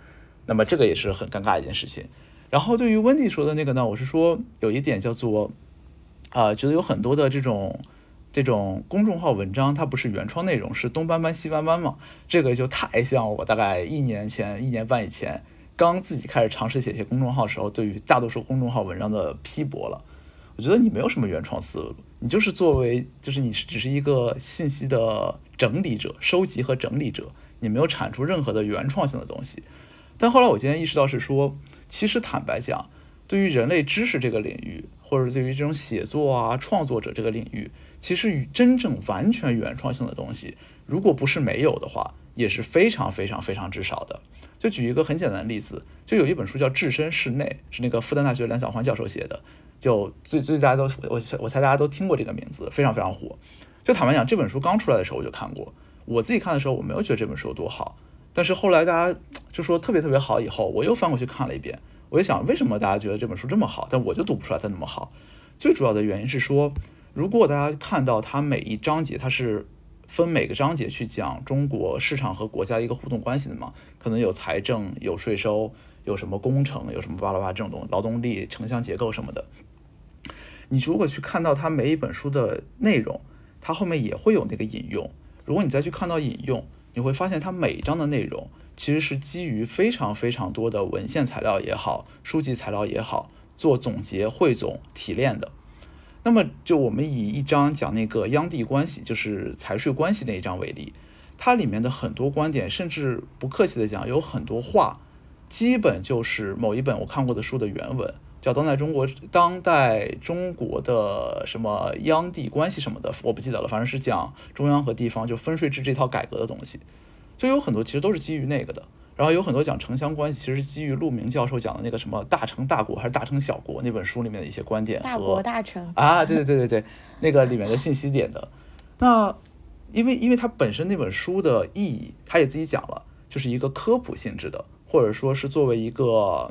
那么这个也是很尴尬一件事情。然后对于温蒂说的那个呢，我是说有一点叫做，啊，觉得有很多的这种。这种公众号文章，它不是原创内容，是东搬搬西搬搬嘛？这个就太像我大概一年前、一年半以前刚自己开始尝试写些公众号时候，对于大多数公众号文章的批驳了。我觉得你没有什么原创思路，你就是作为，就是你只是一个信息的整理者、收集和整理者，你没有产出任何的原创性的东西。但后来我今天意识到是说，其实坦白讲，对于人类知识这个领域，或者对于这种写作啊、创作者这个领域。其实与真正完全原创性的东西，如果不是没有的话，也是非常非常非常之少的。就举一个很简单的例子，就有一本书叫《置身事内》，是那个复旦大学梁晓欢教授写的。就最最大家都我我猜大家都听过这个名字，非常非常火。就坦白讲，这本书刚出来的时候我就看过，我自己看的时候我没有觉得这本书有多好，但是后来大家就说特别特别好，以后我又翻过去看了一遍，我就想为什么大家觉得这本书这么好，但我就读不出来它那么好。最主要的原因是说。如果大家看到它每一章节，它是分每个章节去讲中国市场和国家的一个互动关系的嘛？可能有财政、有税收、有什么工程、有什么巴拉巴拉这种东西，劳动力、城乡结构什么的。你如果去看到它每一本书的内容，它后面也会有那个引用。如果你再去看到引用，你会发现它每一章的内容其实是基于非常非常多的文献材料也好、书籍材料也好做总结、汇总、提炼的。那么，就我们以一章讲那个央地关系，就是财税关系那一章为例，它里面的很多观点，甚至不客气的讲，有很多话，基本就是某一本我看过的书的原文，叫《当代中国当代中国的什么央地关系什么的》，我不记得了，反正是讲中央和地方就分税制这套改革的东西，就有很多其实都是基于那个的。然后有很多讲城乡关系，其实是基于陆明教授讲的那个什么大城大国还是大城小国那本书里面的一些观点。大国大城啊，对对对对对，那个里面的信息点的。那因为因为它本身那本书的意义，他也自己讲了，就是一个科普性质的，或者说是作为一个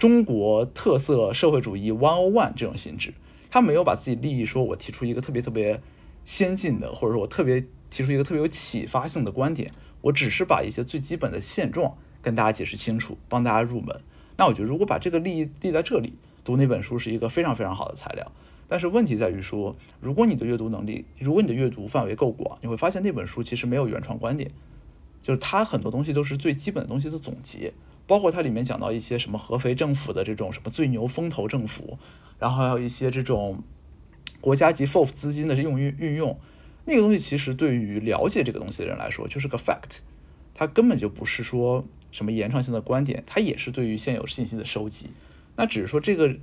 中国特色社会主义 one on one 这种性质，他没有把自己利益说我提出一个特别特别先进的，或者说我特别提出一个特别有启发性的观点。我只是把一些最基本的现状跟大家解释清楚，帮大家入门。那我觉得，如果把这个利益立在这里，读那本书是一个非常非常好的材料。但是问题在于说，如果你的阅读能力，如果你的阅读范围够广，你会发现那本书其实没有原创观点，就是它很多东西都是最基本的东西的总结，包括它里面讲到一些什么合肥政府的这种什么最牛风投政府，然后还有一些这种国家级 FOF 资金的用运运用，那个东西其实对于了解这个东西的人来说就是个 fact，它根本就不是说什么原创性的观点，它也是对于现有信息的收集。那只是说这个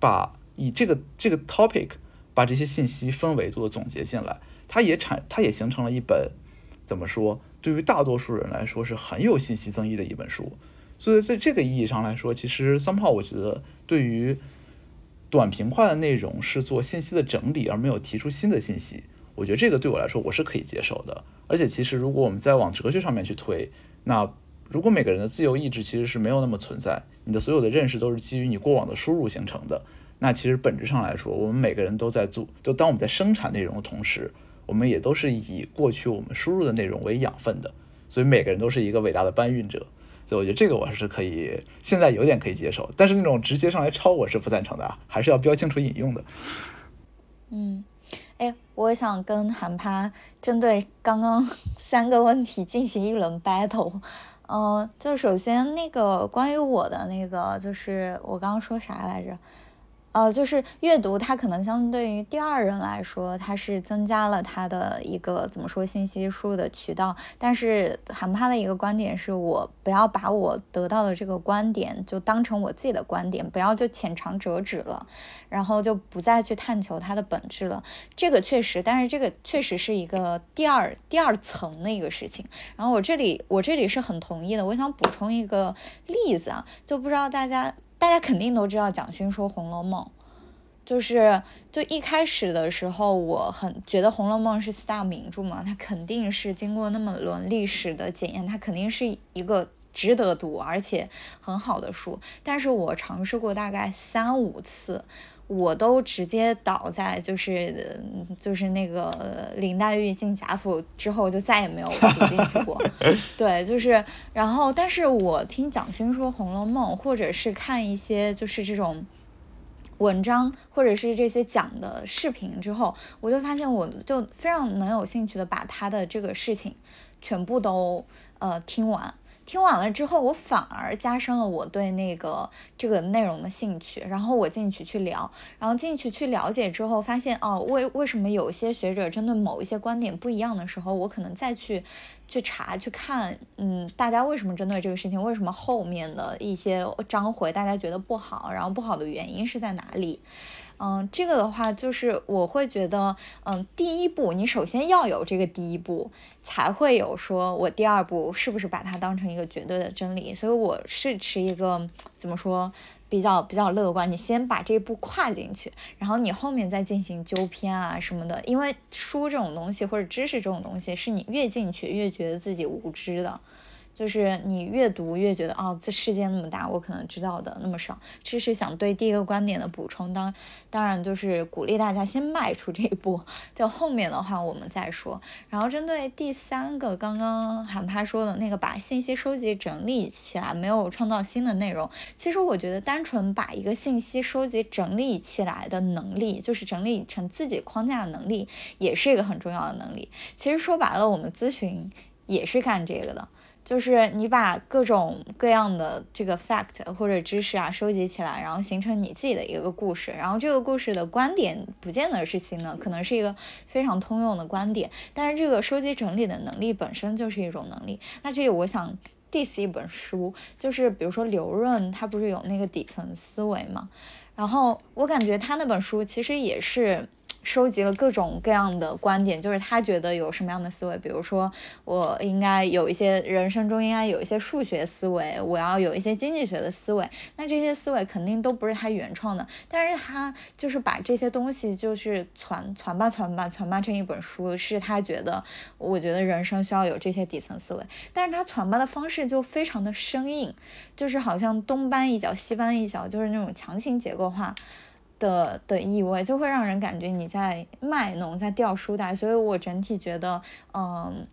把以这个这个 topic 把这些信息分维度的总结进来，它也产它也形成了一本怎么说？对于大多数人来说是很有信息增益的一本书。所以在这个意义上来说，其实 somehow 我觉得对于短平快的内容是做信息的整理，而没有提出新的信息。我觉得这个对我来说我是可以接受的。而且其实如果我们再往哲学上面去推，那如果每个人的自由意志其实是没有那么存在，你的所有的认识都是基于你过往的输入形成的，那其实本质上来说，我们每个人都在做，就当我们在生产内容的同时，我们也都是以过去我们输入的内容为养分的。所以每个人都是一个伟大的搬运者。所以我觉得这个我还是可以，现在有点可以接受，但是那种直接上来抄我是不赞成的，还是要标清楚引用的。嗯，哎，我想跟韩趴针对刚刚 三个问题进行一轮 battle。嗯，就首先那个关于我的那个，就是我刚刚说啥来着？呃，就是阅读，它可能相对于第二人来说，它是增加了它的一个怎么说信息输入的渠道。但是韩帕的一个观点是我不要把我得到的这个观点就当成我自己的观点，不要就浅尝辄止了，然后就不再去探求它的本质了。这个确实，但是这个确实是一个第二第二层的一个事情。然后我这里我这里是很同意的。我想补充一个例子啊，就不知道大家。大家肯定都知道蒋勋说《红楼梦》，就是就一开始的时候，我很觉得《红楼梦》是四大名著嘛，它肯定是经过那么轮历史的检验，它肯定是一个值得读而且很好的书。但是我尝试过大概三五次。我都直接倒在就是就是那个林黛玉进贾府之后就再也没有 读进去过，对，就是然后但是我听蒋勋说《红楼梦》，或者是看一些就是这种文章，或者是这些讲的视频之后，我就发现我就非常能有兴趣的把他的这个事情全部都呃听完。听完了之后，我反而加深了我对那个这个内容的兴趣。然后我进去去聊，然后进去去了解之后，发现哦，为为什么有些学者针对某一些观点不一样的时候，我可能再去去查去看，嗯，大家为什么针对这个事情，为什么后面的一些章回大家觉得不好，然后不好的原因是在哪里？嗯，这个的话就是我会觉得，嗯，第一步你首先要有这个第一步，才会有说我第二步是不是把它当成一个绝对的真理。所以我是持一个怎么说比较比较乐观，你先把这一步跨进去，然后你后面再进行纠偏啊什么的。因为书这种东西或者知识这种东西，是你越进去越觉得自己无知的。就是你越读越觉得哦，这世界那么大，我可能知道的那么少。这是想对第一个观点的补充，当当然就是鼓励大家先迈出这一步，就后面的话我们再说。然后针对第三个，刚刚韩帕说的那个把信息收集整理起来，没有创造新的内容。其实我觉得单纯把一个信息收集整理起来的能力，就是整理成自己框架的能力，也是一个很重要的能力。其实说白了，我们咨询也是干这个的。就是你把各种各样的这个 fact 或者知识啊收集起来，然后形成你自己的一个故事，然后这个故事的观点不见得是新的，可能是一个非常通用的观点，但是这个收集整理的能力本身就是一种能力。那这里我想 diss 一本书，就是比如说刘润他不是有那个底层思维嘛，然后我感觉他那本书其实也是。收集了各种各样的观点，就是他觉得有什么样的思维，比如说我应该有一些人生中应该有一些数学思维，我要有一些经济学的思维，那这些思维肯定都不是他原创的，但是他就是把这些东西就是传传吧传吧传吧成一本书，是他觉得我觉得人生需要有这些底层思维，但是他传吧的方式就非常的生硬，就是好像东搬一脚西搬一脚，就是那种强行结构化。的的意味就会让人感觉你在卖弄，在掉书袋，所以我整体觉得，嗯，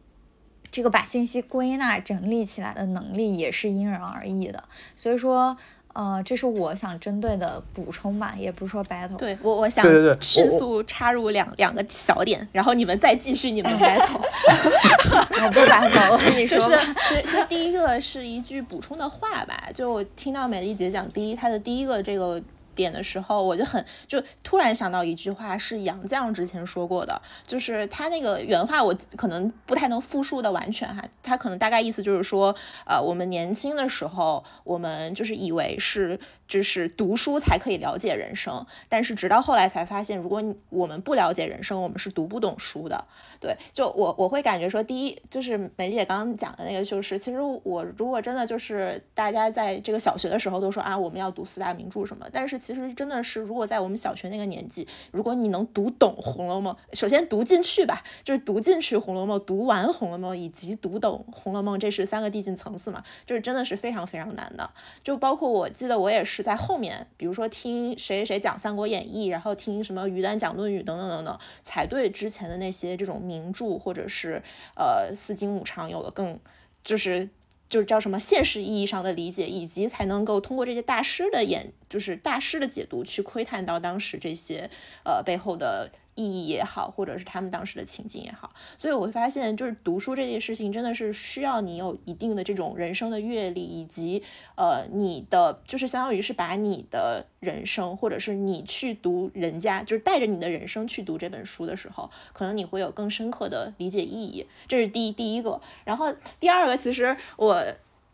这个把信息归纳整理起来的能力也是因人而异的。所以说，呃，这是我想针对的补充吧，也不是说 battle。对我，我想对对对迅速插入两两个小点，然后你们再继续你们 battle。我不 battle 了，你说就是吧。其实其实第一个是一句补充的话吧，就我听到美丽姐讲第一她的第一个这个点的时候，我就很就突然想到一句话，是杨绛之前说过的，就是他那个原话我可能不太能复述的完全哈，他可能大概意思就是说，呃，我们年轻的时候，我们就是以为是就是读书才可以了解人生，但是直到后来才发现，如果我们不了解人生，我们是读不懂书的。对，就我我会感觉说，第一就是美丽姐刚刚讲的那个，就是其实我如果真的就是大家在这个小学的时候都说啊，我们要读四大名著什么，但是其实真的是，如果在我们小学那个年纪，如果你能读懂《红楼梦》，首先读进去吧，就是读进去《红楼梦》，读完《红楼梦》以及读懂《红楼梦》，这是三个递进层次嘛，就是真的是非常非常难的。就包括我记得我也是在后面，比如说听谁谁讲《三国演义》，然后听什么于丹讲《论语》等等等等，才对之前的那些这种名著或者是呃四经五常有了更就是。就是叫什么现实意义上的理解，以及才能够通过这些大师的演，就是大师的解读，去窥探到当时这些呃背后的意义也好，或者是他们当时的情境也好。所以我会发现，就是读书这件事情真的是需要你有一定的这种人生的阅历，以及呃你的就是相当于是把你的人生，或者是你去读人家，就是带着你的人生去读这本书的时候，可能你会有更深刻的理解意义。这是第一第一个。然后第二个，其实我。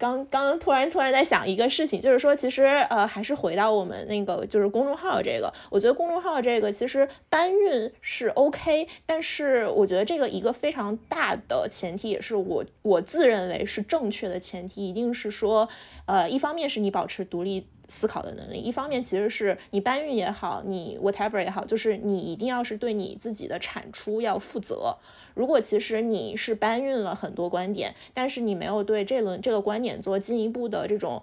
刚刚突然突然在想一个事情，就是说，其实呃，还是回到我们那个就是公众号这个，我觉得公众号这个其实搬运是 OK，但是我觉得这个一个非常大的前提，也是我我自认为是正确的前提，一定是说，呃，一方面是你保持独立。思考的能力，一方面其实是你搬运也好，你 whatever 也好，就是你一定要是对你自己的产出要负责。如果其实你是搬运了很多观点，但是你没有对这轮这个观点做进一步的这种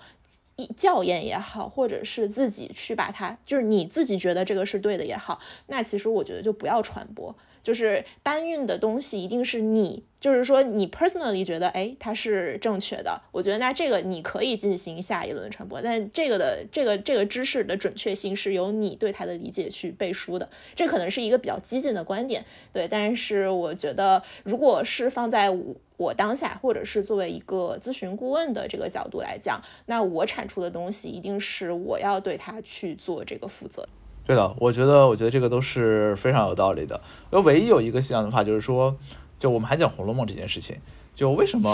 一校验也好，或者是自己去把它，就是你自己觉得这个是对的也好，那其实我觉得就不要传播。就是搬运的东西一定是你，就是说你 personally 觉得，哎，它是正确的。我觉得那这个你可以进行下一轮传播，但这个的这个这个知识的准确性是由你对它的理解去背书的。这可能是一个比较激进的观点，对。但是我觉得，如果是放在我我当下，或者是作为一个咨询顾问的这个角度来讲，那我产出的东西一定是我要对它去做这个负责。对的，我觉得，我觉得这个都是非常有道理的。而唯一有一个想法就是说，就我们还讲《红楼梦》这件事情，就为什么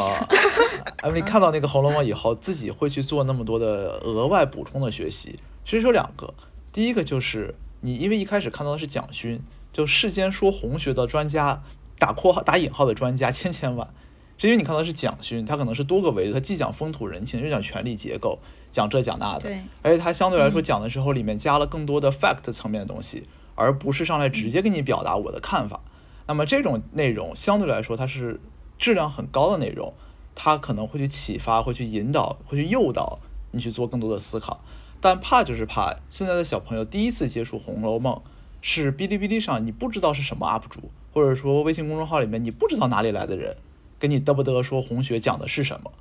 艾米丽看到那个《红楼梦》以后，自己会去做那么多的额外补充的学习？其实有两个，第一个就是你因为一开始看到的是蒋勋，就世间说红学的专家，打括号打引号的专家千千万，是因为你看到的是蒋勋，他可能是多个维度，他既讲风土人情，又讲权力结构。讲这讲那的，对，而且他相对来说讲的时候，里面加了更多的 fact 层面的东西，而不是上来直接给你表达我的看法。那么这种内容相对来说它是质量很高的内容，它可能会去启发，会去引导，会去诱导你去做更多的思考。但怕就是怕现在的小朋友第一次接触《红楼梦》，是哔哩哔哩上你不知道是什么 UP 主，或者说微信公众号里面你不知道哪里来的人，跟你嘚不嘚说红学讲的是什么。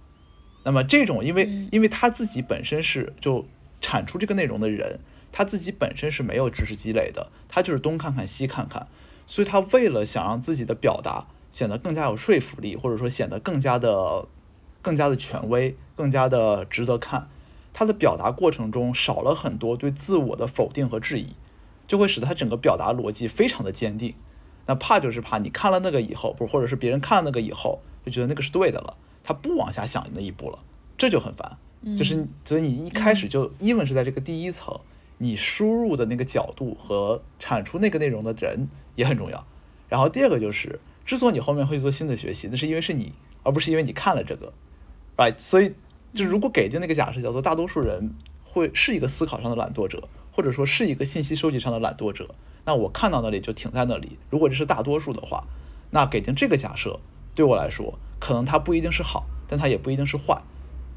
那么这种，因为因为他自己本身是就产出这个内容的人，他自己本身是没有知识积累的，他就是东看看西看看，所以他为了想让自己的表达显得更加有说服力，或者说显得更加的更加的权威，更加的值得看，他的表达过程中少了很多对自我的否定和质疑，就会使得他整个表达逻辑非常的坚定。那怕就是怕你看了那个以后，不或者是别人看了那个以后，就觉得那个是对的了。他不往下想那一步了，这就很烦。就是所以你一开始就，even 是在这个第一层，你输入的那个角度和产出那个内容的人也很重要。然后第二个就是，之所以你后面会做新的学习，那是因为是你，而不是因为你看了这个，right？所以就如果给定那个假设叫做大多数人会是一个思考上的懒惰者，或者说是一个信息收集上的懒惰者，那我看到那里就停在那里。如果这是大多数的话，那给定这个假设对我来说。可能它不一定是好，但它也不一定是坏。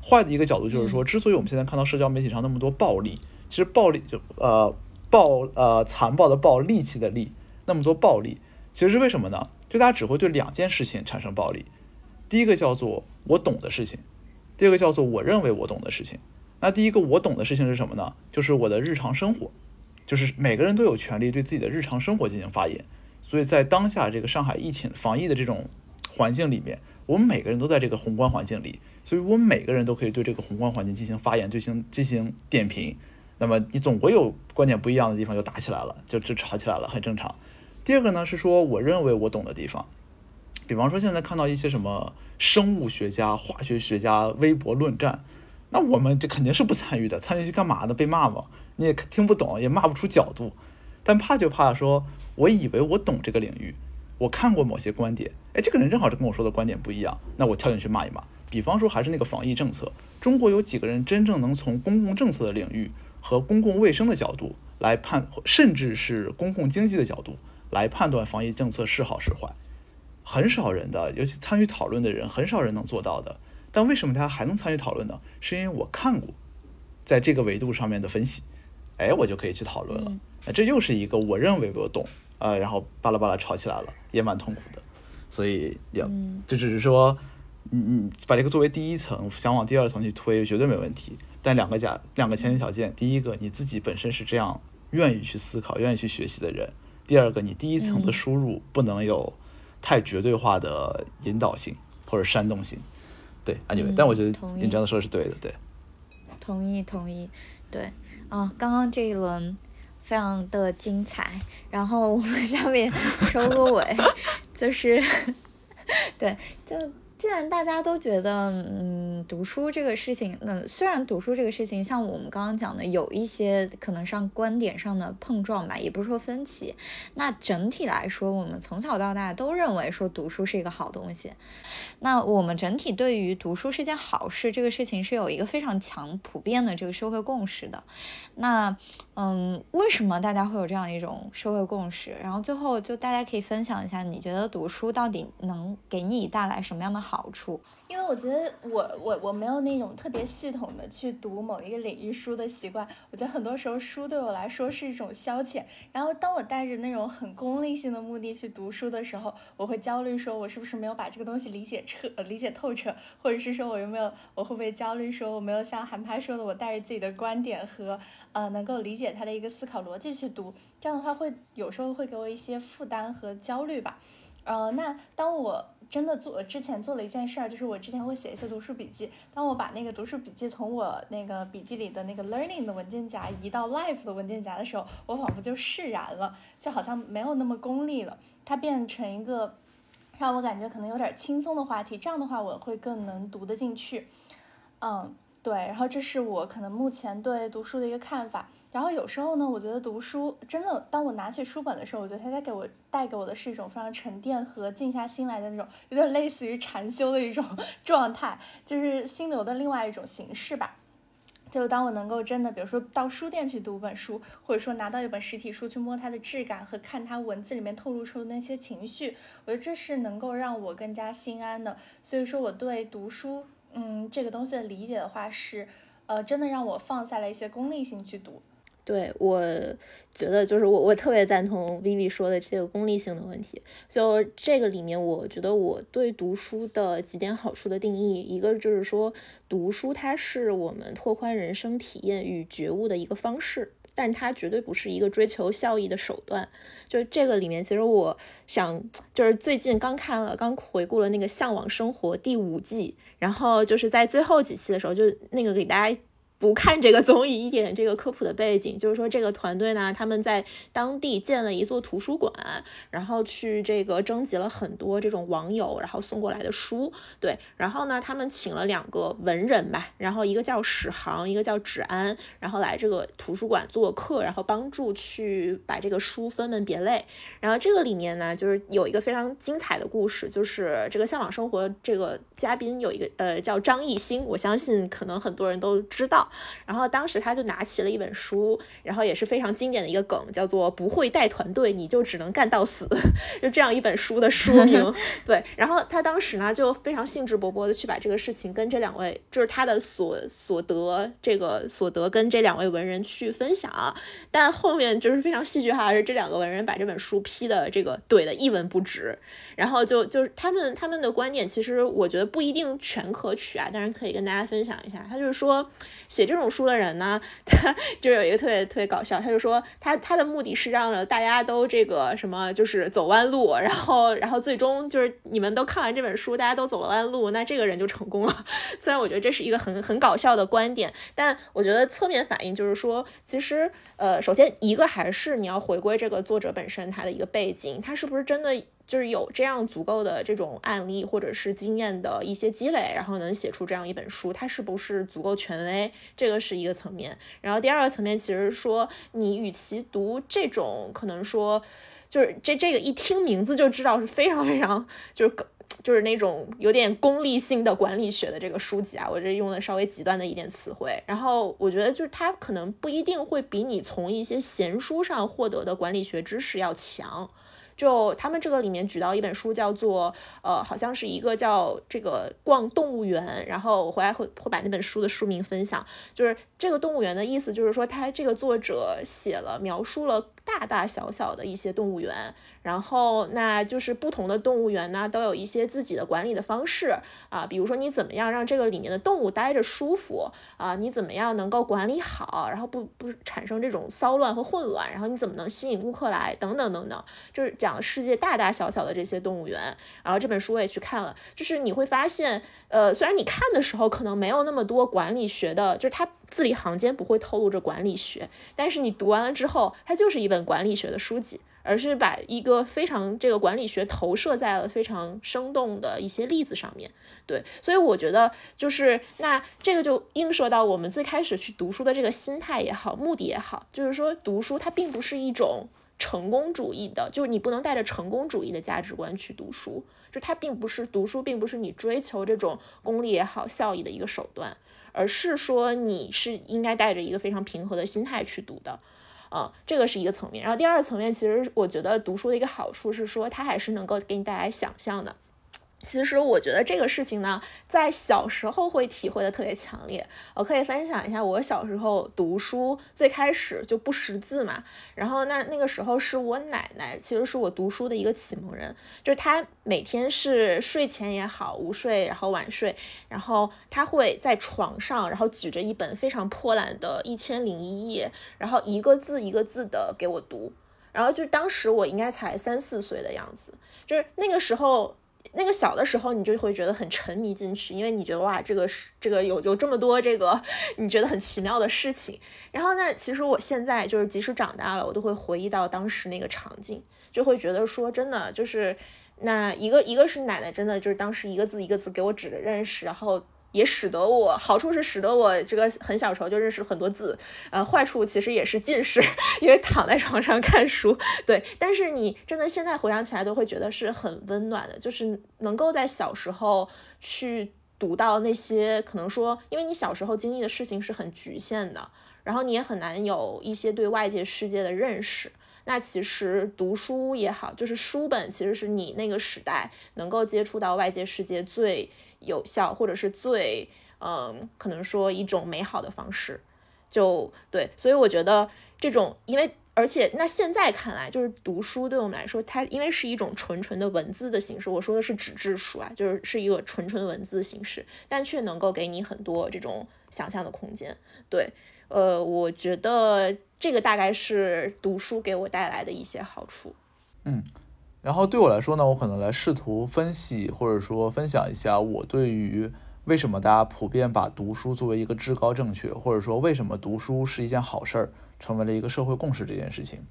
坏的一个角度就是说，之所以我们现在看到社交媒体上那么多暴力，其实暴力就呃暴呃残暴的暴力气的力，那么多暴力，其实是为什么呢？就大家只会对两件事情产生暴力。第一个叫做我懂的事情，第二个叫做我认为我懂的事情。那第一个我懂的事情是什么呢？就是我的日常生活，就是每个人都有权利对自己的日常生活进行发言。所以在当下这个上海疫情防疫的这种环境里面，我们每个人都在这个宏观环境里，所以我们每个人都可以对这个宏观环境进行发言，进行进行点评。那么你总会有观点不一样的地方，就打起来了，就就吵起来了，很正常。第二个呢是说，我认为我懂的地方，比方说现在看到一些什么生物学家、化学学家微博论战。那我们这肯定是不参与的，参与去干嘛呢？被骂吗？你也听不懂，也骂不出角度。但怕就怕说，我以为我懂这个领域，我看过某些观点，哎，这个人正好是跟我说的观点不一样，那我跳进去骂一骂。比方说，还是那个防疫政策，中国有几个人真正能从公共政策的领域和公共卫生的角度来判，甚至是公共经济的角度来判断防疫政策是好是坏？很少人的，尤其参与讨论的人，很少人能做到的。但为什么大家还能参与讨论呢？是因为我看过，在这个维度上面的分析，哎，我就可以去讨论了。那这又是一个我认为我懂啊，然后巴拉巴拉吵起来了，也蛮痛苦的。所以也就只是说，你你把这个作为第一层，想往第二层去推，绝对没问题。但两个假两个前提条件：第一个，你自己本身是这样愿意去思考、愿意去学习的人；第二个，你第一层的输入不能有太绝对化的引导性或者煽动性。对，anyway，但我觉得你这样说是对的，对。同意，同意，对。啊，刚刚这一轮非常的精彩，然后我们下面 收个尾，就是，对，就。既然大家都觉得，嗯，读书这个事情，那虽然读书这个事情，像我们刚刚讲的，有一些可能上观点上的碰撞吧，也不是说分歧。那整体来说，我们从小到大都认为说读书是一个好东西。那我们整体对于读书是件好事这个事情，是有一个非常强普遍的这个社会共识的。那，嗯，为什么大家会有这样一种社会共识？然后最后就大家可以分享一下，你觉得读书到底能给你带来什么样的好处？因为我觉得我我我没有那种特别系统的去读某一个领域书的习惯。我觉得很多时候书对我来说是一种消遣。然后当我带着那种很功利性的目的去读书的时候，我会焦虑，说我是不是没有把这个东西理解彻、理解透彻，或者是说我有没有，我会不会焦虑，说我没有像韩拍说的，我带着自己的观点和呃能够理解他的一个思考逻辑去读，这样的话会有时候会给我一些负担和焦虑吧。呃，那当我真的做之前做了一件事儿，就是我之前会写一些读书笔记。当我把那个读书笔记从我那个笔记里的那个 learning 的文件夹移到 life 的文件夹的时候，我仿佛就释然了，就好像没有那么功利了。它变成一个让我感觉可能有点轻松的话题，这样的话我会更能读得进去。嗯，对。然后这是我可能目前对读书的一个看法。然后有时候呢，我觉得读书真的，当我拿起书本的时候，我觉得它在给我带给我的是一种非常沉淀和静下心来的那种，有点类似于禅修的一种 状态，就是心流的另外一种形式吧。就当我能够真的，比如说到书店去读本书，或者说拿到一本实体书去摸它的质感和看它文字里面透露出的那些情绪，我觉得这是能够让我更加心安的。所以说我对读书，嗯，这个东西的理解的话是，呃，真的让我放下了一些功利性去读。对，我觉得就是我，我特别赞同 Vivi 说的这个功利性的问题。就这个里面，我觉得我对读书的几点好处的定义，一个就是说，读书它是我们拓宽人生体验与觉悟的一个方式，但它绝对不是一个追求效益的手段。就是这个里面，其实我想，就是最近刚看了，刚回顾了那个《向往生活》第五季，然后就是在最后几期的时候，就那个给大家。不看这个综艺，一点这个科普的背景，就是说这个团队呢，他们在当地建了一座图书馆，然后去这个征集了很多这种网友，然后送过来的书，对，然后呢，他们请了两个文人吧，然后一个叫史航，一个叫芷安，然后来这个图书馆做客，然后帮助去把这个书分门别类。然后这个里面呢，就是有一个非常精彩的故事，就是这个向往生活这个嘉宾有一个呃叫张艺兴，我相信可能很多人都知道。然后当时他就拿起了一本书，然后也是非常经典的一个梗，叫做“不会带团队，你就只能干到死”，就这样一本书的书名。对，然后他当时呢就非常兴致勃勃的去把这个事情跟这两位，就是他的所所得这个所得跟这两位文人去分享。但后面就是非常戏剧化的是，这两个文人把这本书批的这个怼的一文不值。然后就就是他们他们的观点，其实我觉得不一定全可取啊，但是可以跟大家分享一下。他就是说。写这种书的人呢，他就有一个特别特别搞笑，他就说他他的目的是让大家都这个什么，就是走弯路，然后然后最终就是你们都看完这本书，大家都走了弯路，那这个人就成功了。虽然我觉得这是一个很很搞笑的观点，但我觉得侧面反映就是说，其实呃，首先一个还是你要回归这个作者本身他的一个背景，他是不是真的。就是有这样足够的这种案例或者是经验的一些积累，然后能写出这样一本书，它是不是足够权威？这个是一个层面。然后第二个层面，其实说你与其读这种可能说，就是这这个一听名字就知道是非常非常就是就是那种有点功利性的管理学的这个书籍啊，我这用的稍微极端的一点词汇。然后我觉得就是它可能不一定会比你从一些闲书上获得的管理学知识要强。就他们这个里面举到一本书，叫做呃，好像是一个叫这个逛动物园，然后我回来会会把那本书的书名分享。就是这个动物园的意思，就是说他这个作者写了描述了大大小小的一些动物园。然后，那就是不同的动物园呢，都有一些自己的管理的方式啊。比如说，你怎么样让这个里面的动物待着舒服啊？你怎么样能够管理好，然后不不产生这种骚乱和混乱？然后你怎么能吸引顾客来？等等等等，就是讲世界大大小小的这些动物园。然后这本书我也去看了，就是你会发现，呃，虽然你看的时候可能没有那么多管理学的，就是它字里行间不会透露着管理学，但是你读完了之后，它就是一本管理学的书籍。而是把一个非常这个管理学投射在了非常生动的一些例子上面，对，所以我觉得就是那这个就映射到我们最开始去读书的这个心态也好，目的也好，就是说读书它并不是一种成功主义的，就是你不能带着成功主义的价值观去读书，就它并不是读书，并不是你追求这种功利也好、效益的一个手段，而是说你是应该带着一个非常平和的心态去读的。啊，这个是一个层面，然后第二个层面，其实我觉得读书的一个好处是说，它还是能够给你带来想象的。其实我觉得这个事情呢，在小时候会体会的特别强烈。我可以分享一下，我小时候读书最开始就不识字嘛，然后那那个时候是我奶奶，其实是我读书的一个启蒙人，就是她每天是睡前也好，午睡然后晚睡，然后她会在床上，然后举着一本非常破烂的《一千零一夜》，然后一个字一个字的给我读，然后就当时我应该才三四岁的样子，就是那个时候。那个小的时候，你就会觉得很沉迷进去，因为你觉得哇，这个是这个有有这么多这个 你觉得很奇妙的事情。然后那，其实我现在就是即使长大了，我都会回忆到当时那个场景，就会觉得说真的就是那一个一个是奶奶真的就是当时一个字一个字给我指着认识，然后。也使得我好处是使得我这个很小时候就认识很多字，呃，坏处其实也是近视，因为躺在床上看书。对，但是你真的现在回想起来都会觉得是很温暖的，就是能够在小时候去读到那些可能说，因为你小时候经历的事情是很局限的，然后你也很难有一些对外界世界的认识。那其实读书也好，就是书本其实是你那个时代能够接触到外界世界最。有效或者是最嗯，可能说一种美好的方式，就对，所以我觉得这种，因为而且那现在看来，就是读书对我们来说，它因为是一种纯纯的文字的形式，我说的是纸质书啊，就是是一个纯纯的文字形式，但却能够给你很多这种想象的空间。对，呃，我觉得这个大概是读书给我带来的一些好处。嗯。然后对我来说呢，我可能来试图分析或者说分享一下我对于为什么大家普遍把读书作为一个至高正确，或者说为什么读书是一件好事儿，成为了一个社会共识这件事情。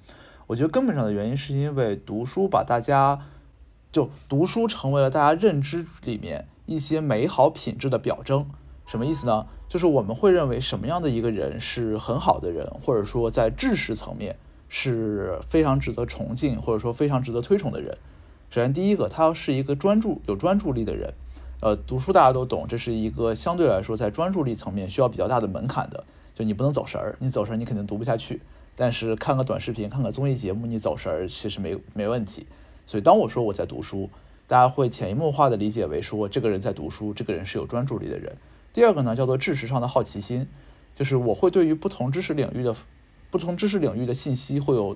我觉得根本上的原因是因为读书把大家就读书成为了大家认知里面一些美好品质的表征。什么意思呢？就是我们会认为什么样的一个人是很好的人，或者说在知识层面。是非常值得崇敬或者说非常值得推崇的人。首先，第一个，他是一个专注、有专注力的人。呃，读书大家都懂，这是一个相对来说在专注力层面需要比较大的门槛的。就你不能走神儿，你走神儿你肯定读不下去。但是看个短视频、看个综艺节目，你走神儿其实没没问题。所以当我说我在读书，大家会潜移默化的理解为说这个人在读书，这个人是有专注力的人。第二个呢，叫做知识上的好奇心，就是我会对于不同知识领域的。不同知识领域的信息会有，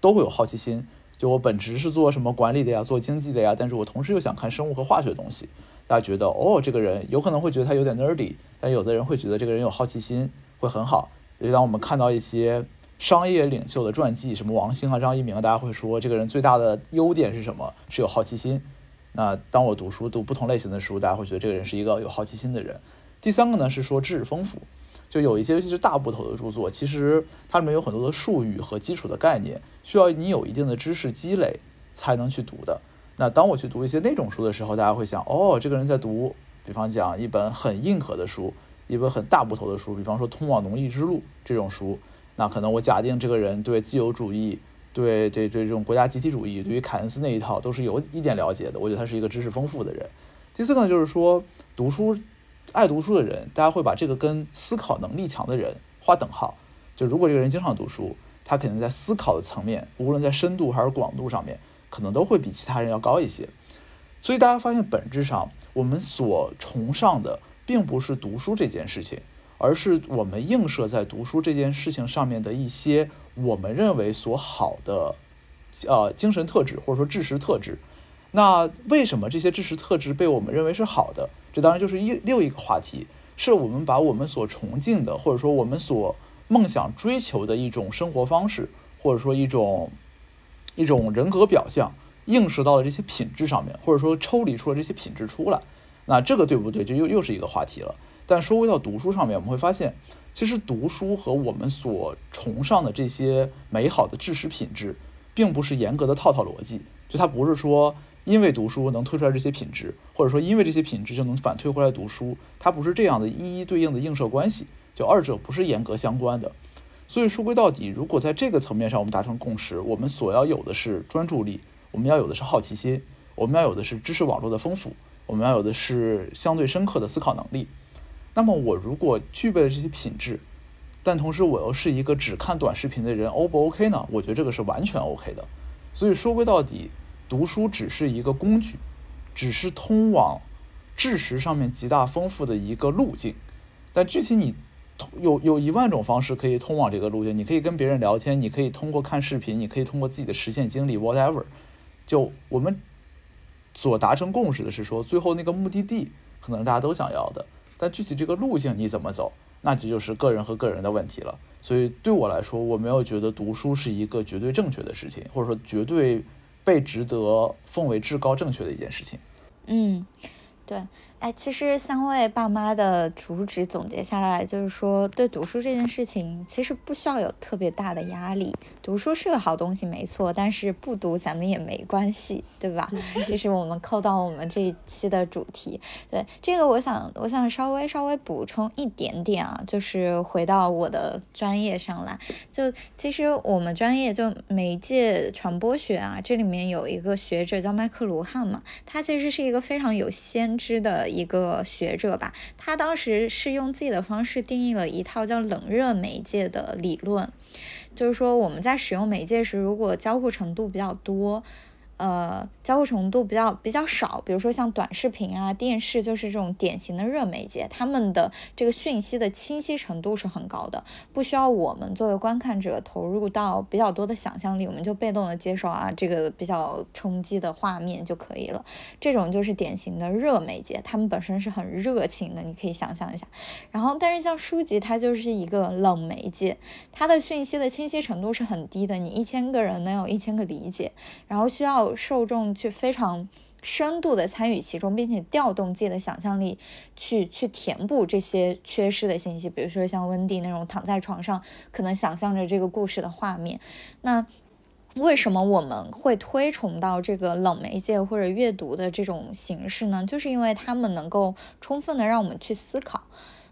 都会有好奇心。就我本职是做什么管理的呀，做经济的呀，但是我同时又想看生物和化学的东西。大家觉得，哦，这个人有可能会觉得他有点 nerdy，但有的人会觉得这个人有好奇心。会很好。就当我们看到一些商业领袖的传记，什么王兴啊、张一鸣，大家会说这个人最大的优点是什么？是有好奇心。那当我读书读不同类型的书，大家会觉得这个人是一个有好奇心的人。第三个呢是说知识丰富，就有一些尤其是大部头的著作，其实它里面有很多的术语和基础的概念，需要你有一定的知识积累才能去读的。那当我去读一些那种书的时候，大家会想，哦，这个人在读，比方讲一本很硬核的书，一本很大部头的书，比方说《通往农业之路》这种书。那可能我假定这个人对自由主义、对这对这种国家集体主义、对于凯恩斯那一套都是有一点了解的。我觉得他是一个知识丰富的人。第四个呢，就是说读书、爱读书的人，大家会把这个跟思考能力强的人划等号。就如果这个人经常读书，他肯定在思考的层面，无论在深度还是广度上面，可能都会比其他人要高一些。所以大家发现，本质上我们所崇尚的，并不是读书这件事情。而是我们映射在读书这件事情上面的一些我们认为所好的，呃，精神特质或者说知识特质。那为什么这些知识特质被我们认为是好的？这当然就是一另一个话题，是我们把我们所崇敬的，或者说我们所梦想追求的一种生活方式，或者说一种一种人格表象，映射到了这些品质上面，或者说抽离出了这些品质出来。那这个对不对？就又又是一个话题了。但说回到读书上面，我们会发现，其实读书和我们所崇尚的这些美好的知识品质，并不是严格的套套逻辑。就它不是说因为读书能推出来这些品质，或者说因为这些品质就能反推回来读书，它不是这样的一一对应的映射关系。就二者不是严格相关的。所以说归到底，如果在这个层面上我们达成共识，我们所要有的是专注力，我们要有的是好奇心，我们要有的是知识网络的丰富，我们要有的是相对深刻的思考能力。那么我如果具备了这些品质，但同时我又是一个只看短视频的人，O 不 OK 呢？我觉得这个是完全 OK 的。所以说归到底，读书只是一个工具，只是通往知识上面极大丰富的一个路径。但具体你有有一万种方式可以通往这个路径，你可以跟别人聊天，你可以通过看视频，你可以通过自己的实践经历，whatever。就我们所达成共识的是说，最后那个目的地可能大家都想要的。但具体这个路径你怎么走，那这就是个人和个人的问题了。所以对我来说，我没有觉得读书是一个绝对正确的事情，或者说绝对被值得奉为至高正确的一件事情。嗯，对。哎，其实三位爸妈的主旨总结下来，就是说对读书这件事情，其实不需要有特别大的压力。读书是个好东西，没错，但是不读咱们也没关系，对吧？这是我们扣到我们这一期的主题。对这个，我想我想稍微稍微补充一点点啊，就是回到我的专业上来。就其实我们专业就媒介传播学啊，这里面有一个学者叫麦克卢汉嘛，他其实是一个非常有先知的。一个学者吧，他当时是用自己的方式定义了一套叫冷热媒介的理论，就是说我们在使用媒介时，如果交互程度比较多。呃，交互程度比较比较少，比如说像短视频啊、电视，就是这种典型的热媒介，他们的这个讯息的清晰程度是很高的，不需要我们作为观看者投入到比较多的想象力，我们就被动的接受啊这个比较冲击的画面就可以了。这种就是典型的热媒介，他们本身是很热情的，你可以想象一下。然后，但是像书籍，它就是一个冷媒介，它的讯息的清晰程度是很低的，你一千个人能有一千个理解，然后需要。受众去非常深度的参与其中，并且调动自己的想象力去去填补这些缺失的信息。比如说像温蒂那种躺在床上，可能想象着这个故事的画面。那为什么我们会推崇到这个冷媒介或者阅读的这种形式呢？就是因为他们能够充分的让我们去思考。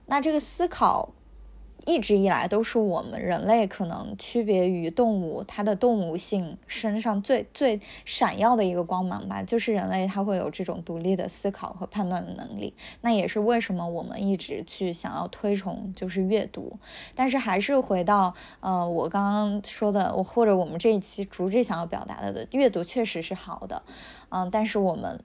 那这个思考。一直以来都是我们人类可能区别于动物，它的动物性身上最最闪耀的一个光芒吧，就是人类它会有这种独立的思考和判断的能力。那也是为什么我们一直去想要推崇就是阅读。但是还是回到呃我刚刚说的，我或者我们这一期主旨想要表达的的，阅读确实是好的，嗯，但是我们。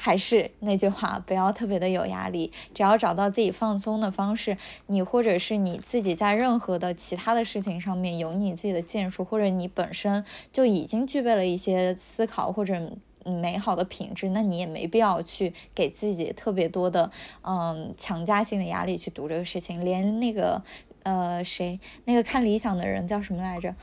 还是那句话，不要特别的有压力，只要找到自己放松的方式，你或者是你自己在任何的其他的事情上面有你自己的建树，或者你本身就已经具备了一些思考或者美好的品质，那你也没必要去给自己特别多的嗯强加性的压力去读这个事情，连那个呃谁那个看理想的人叫什么来着？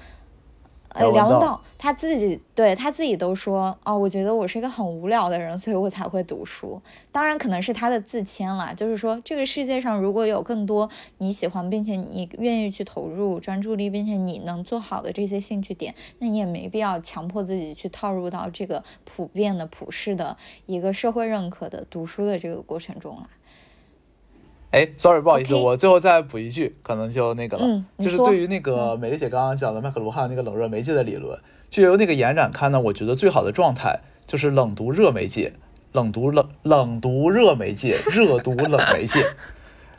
呃，梁文道梁文道他自己对他自己都说，哦，我觉得我是一个很无聊的人，所以我才会读书。当然，可能是他的自谦啦，就是说这个世界上如果有更多你喜欢并且你愿意去投入专注力，并且你能做好的这些兴趣点，那你也没必要强迫自己去套入到这个普遍的、普世的一个社会认可的读书的这个过程中来。哎，sorry，不好意思我最后再补一句，可能就那个了，嗯就是对于那个美丽姐刚刚讲的麦克卢汉那个冷热媒介的理论，就由那个延展看呢，我觉得最好的状态就是冷读热媒介，冷读冷冷读热媒介，热读冷媒介，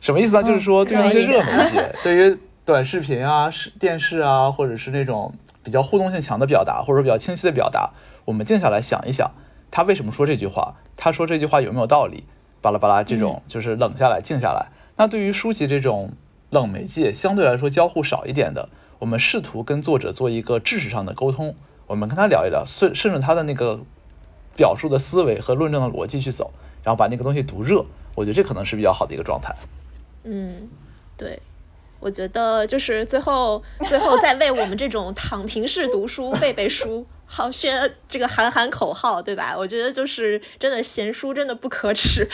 什么意思呢？就是说对于一些热媒介，对于短视频啊、视电视啊，或者是那种比较互动性强的表达，或者说比较清晰的表达，我们静下来想一想，他为什么说这句话？他说这句话有没有道理？巴拉巴拉这种就是冷下来、静下来。那对于书籍这种冷媒介，相对来说交互少一点的，我们试图跟作者做一个知识上的沟通，我们跟他聊一聊，顺顺着他的那个表述的思维和论证的逻辑去走，然后把那个东西读热，我觉得这可能是比较好的一个状态。嗯，对，我觉得就是最后最后再为我们这种躺平式读书背背书，好宣这个喊喊口号，对吧？我觉得就是真的闲书真的不可耻，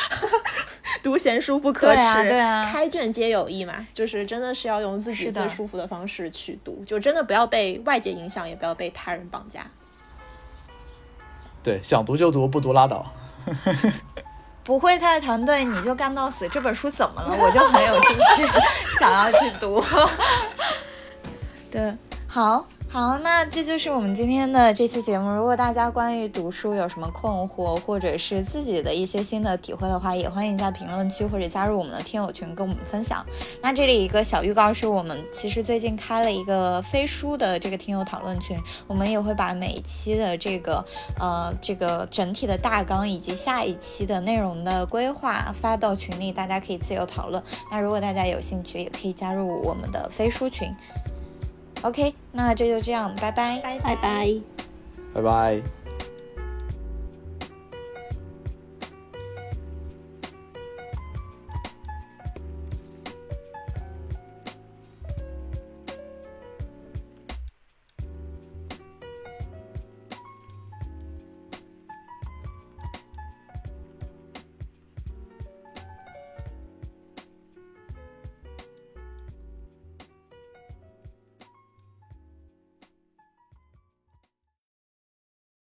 读闲书不可对耻，啊对啊开卷皆有益嘛，就是真的是要用自己最舒服的方式去读，就真的不要被外界影响，也不要被他人绑架。对，想读就读，不读拉倒。不会他的团队，你就干到死。这本书怎么了？我就很有兴趣，想要去读。对，好。好，那这就是我们今天的这期节目。如果大家关于读书有什么困惑，或者是自己的一些新的体会的话，也欢迎在评论区或者加入我们的听友群跟我们分享。那这里一个小预告是我们其实最近开了一个非书的这个听友讨论群，我们也会把每一期的这个呃这个整体的大纲以及下一期的内容的规划发到群里，大家可以自由讨论。那如果大家有兴趣，也可以加入我们的非书群。OK，那这就这样，拜拜。拜拜拜。拜拜。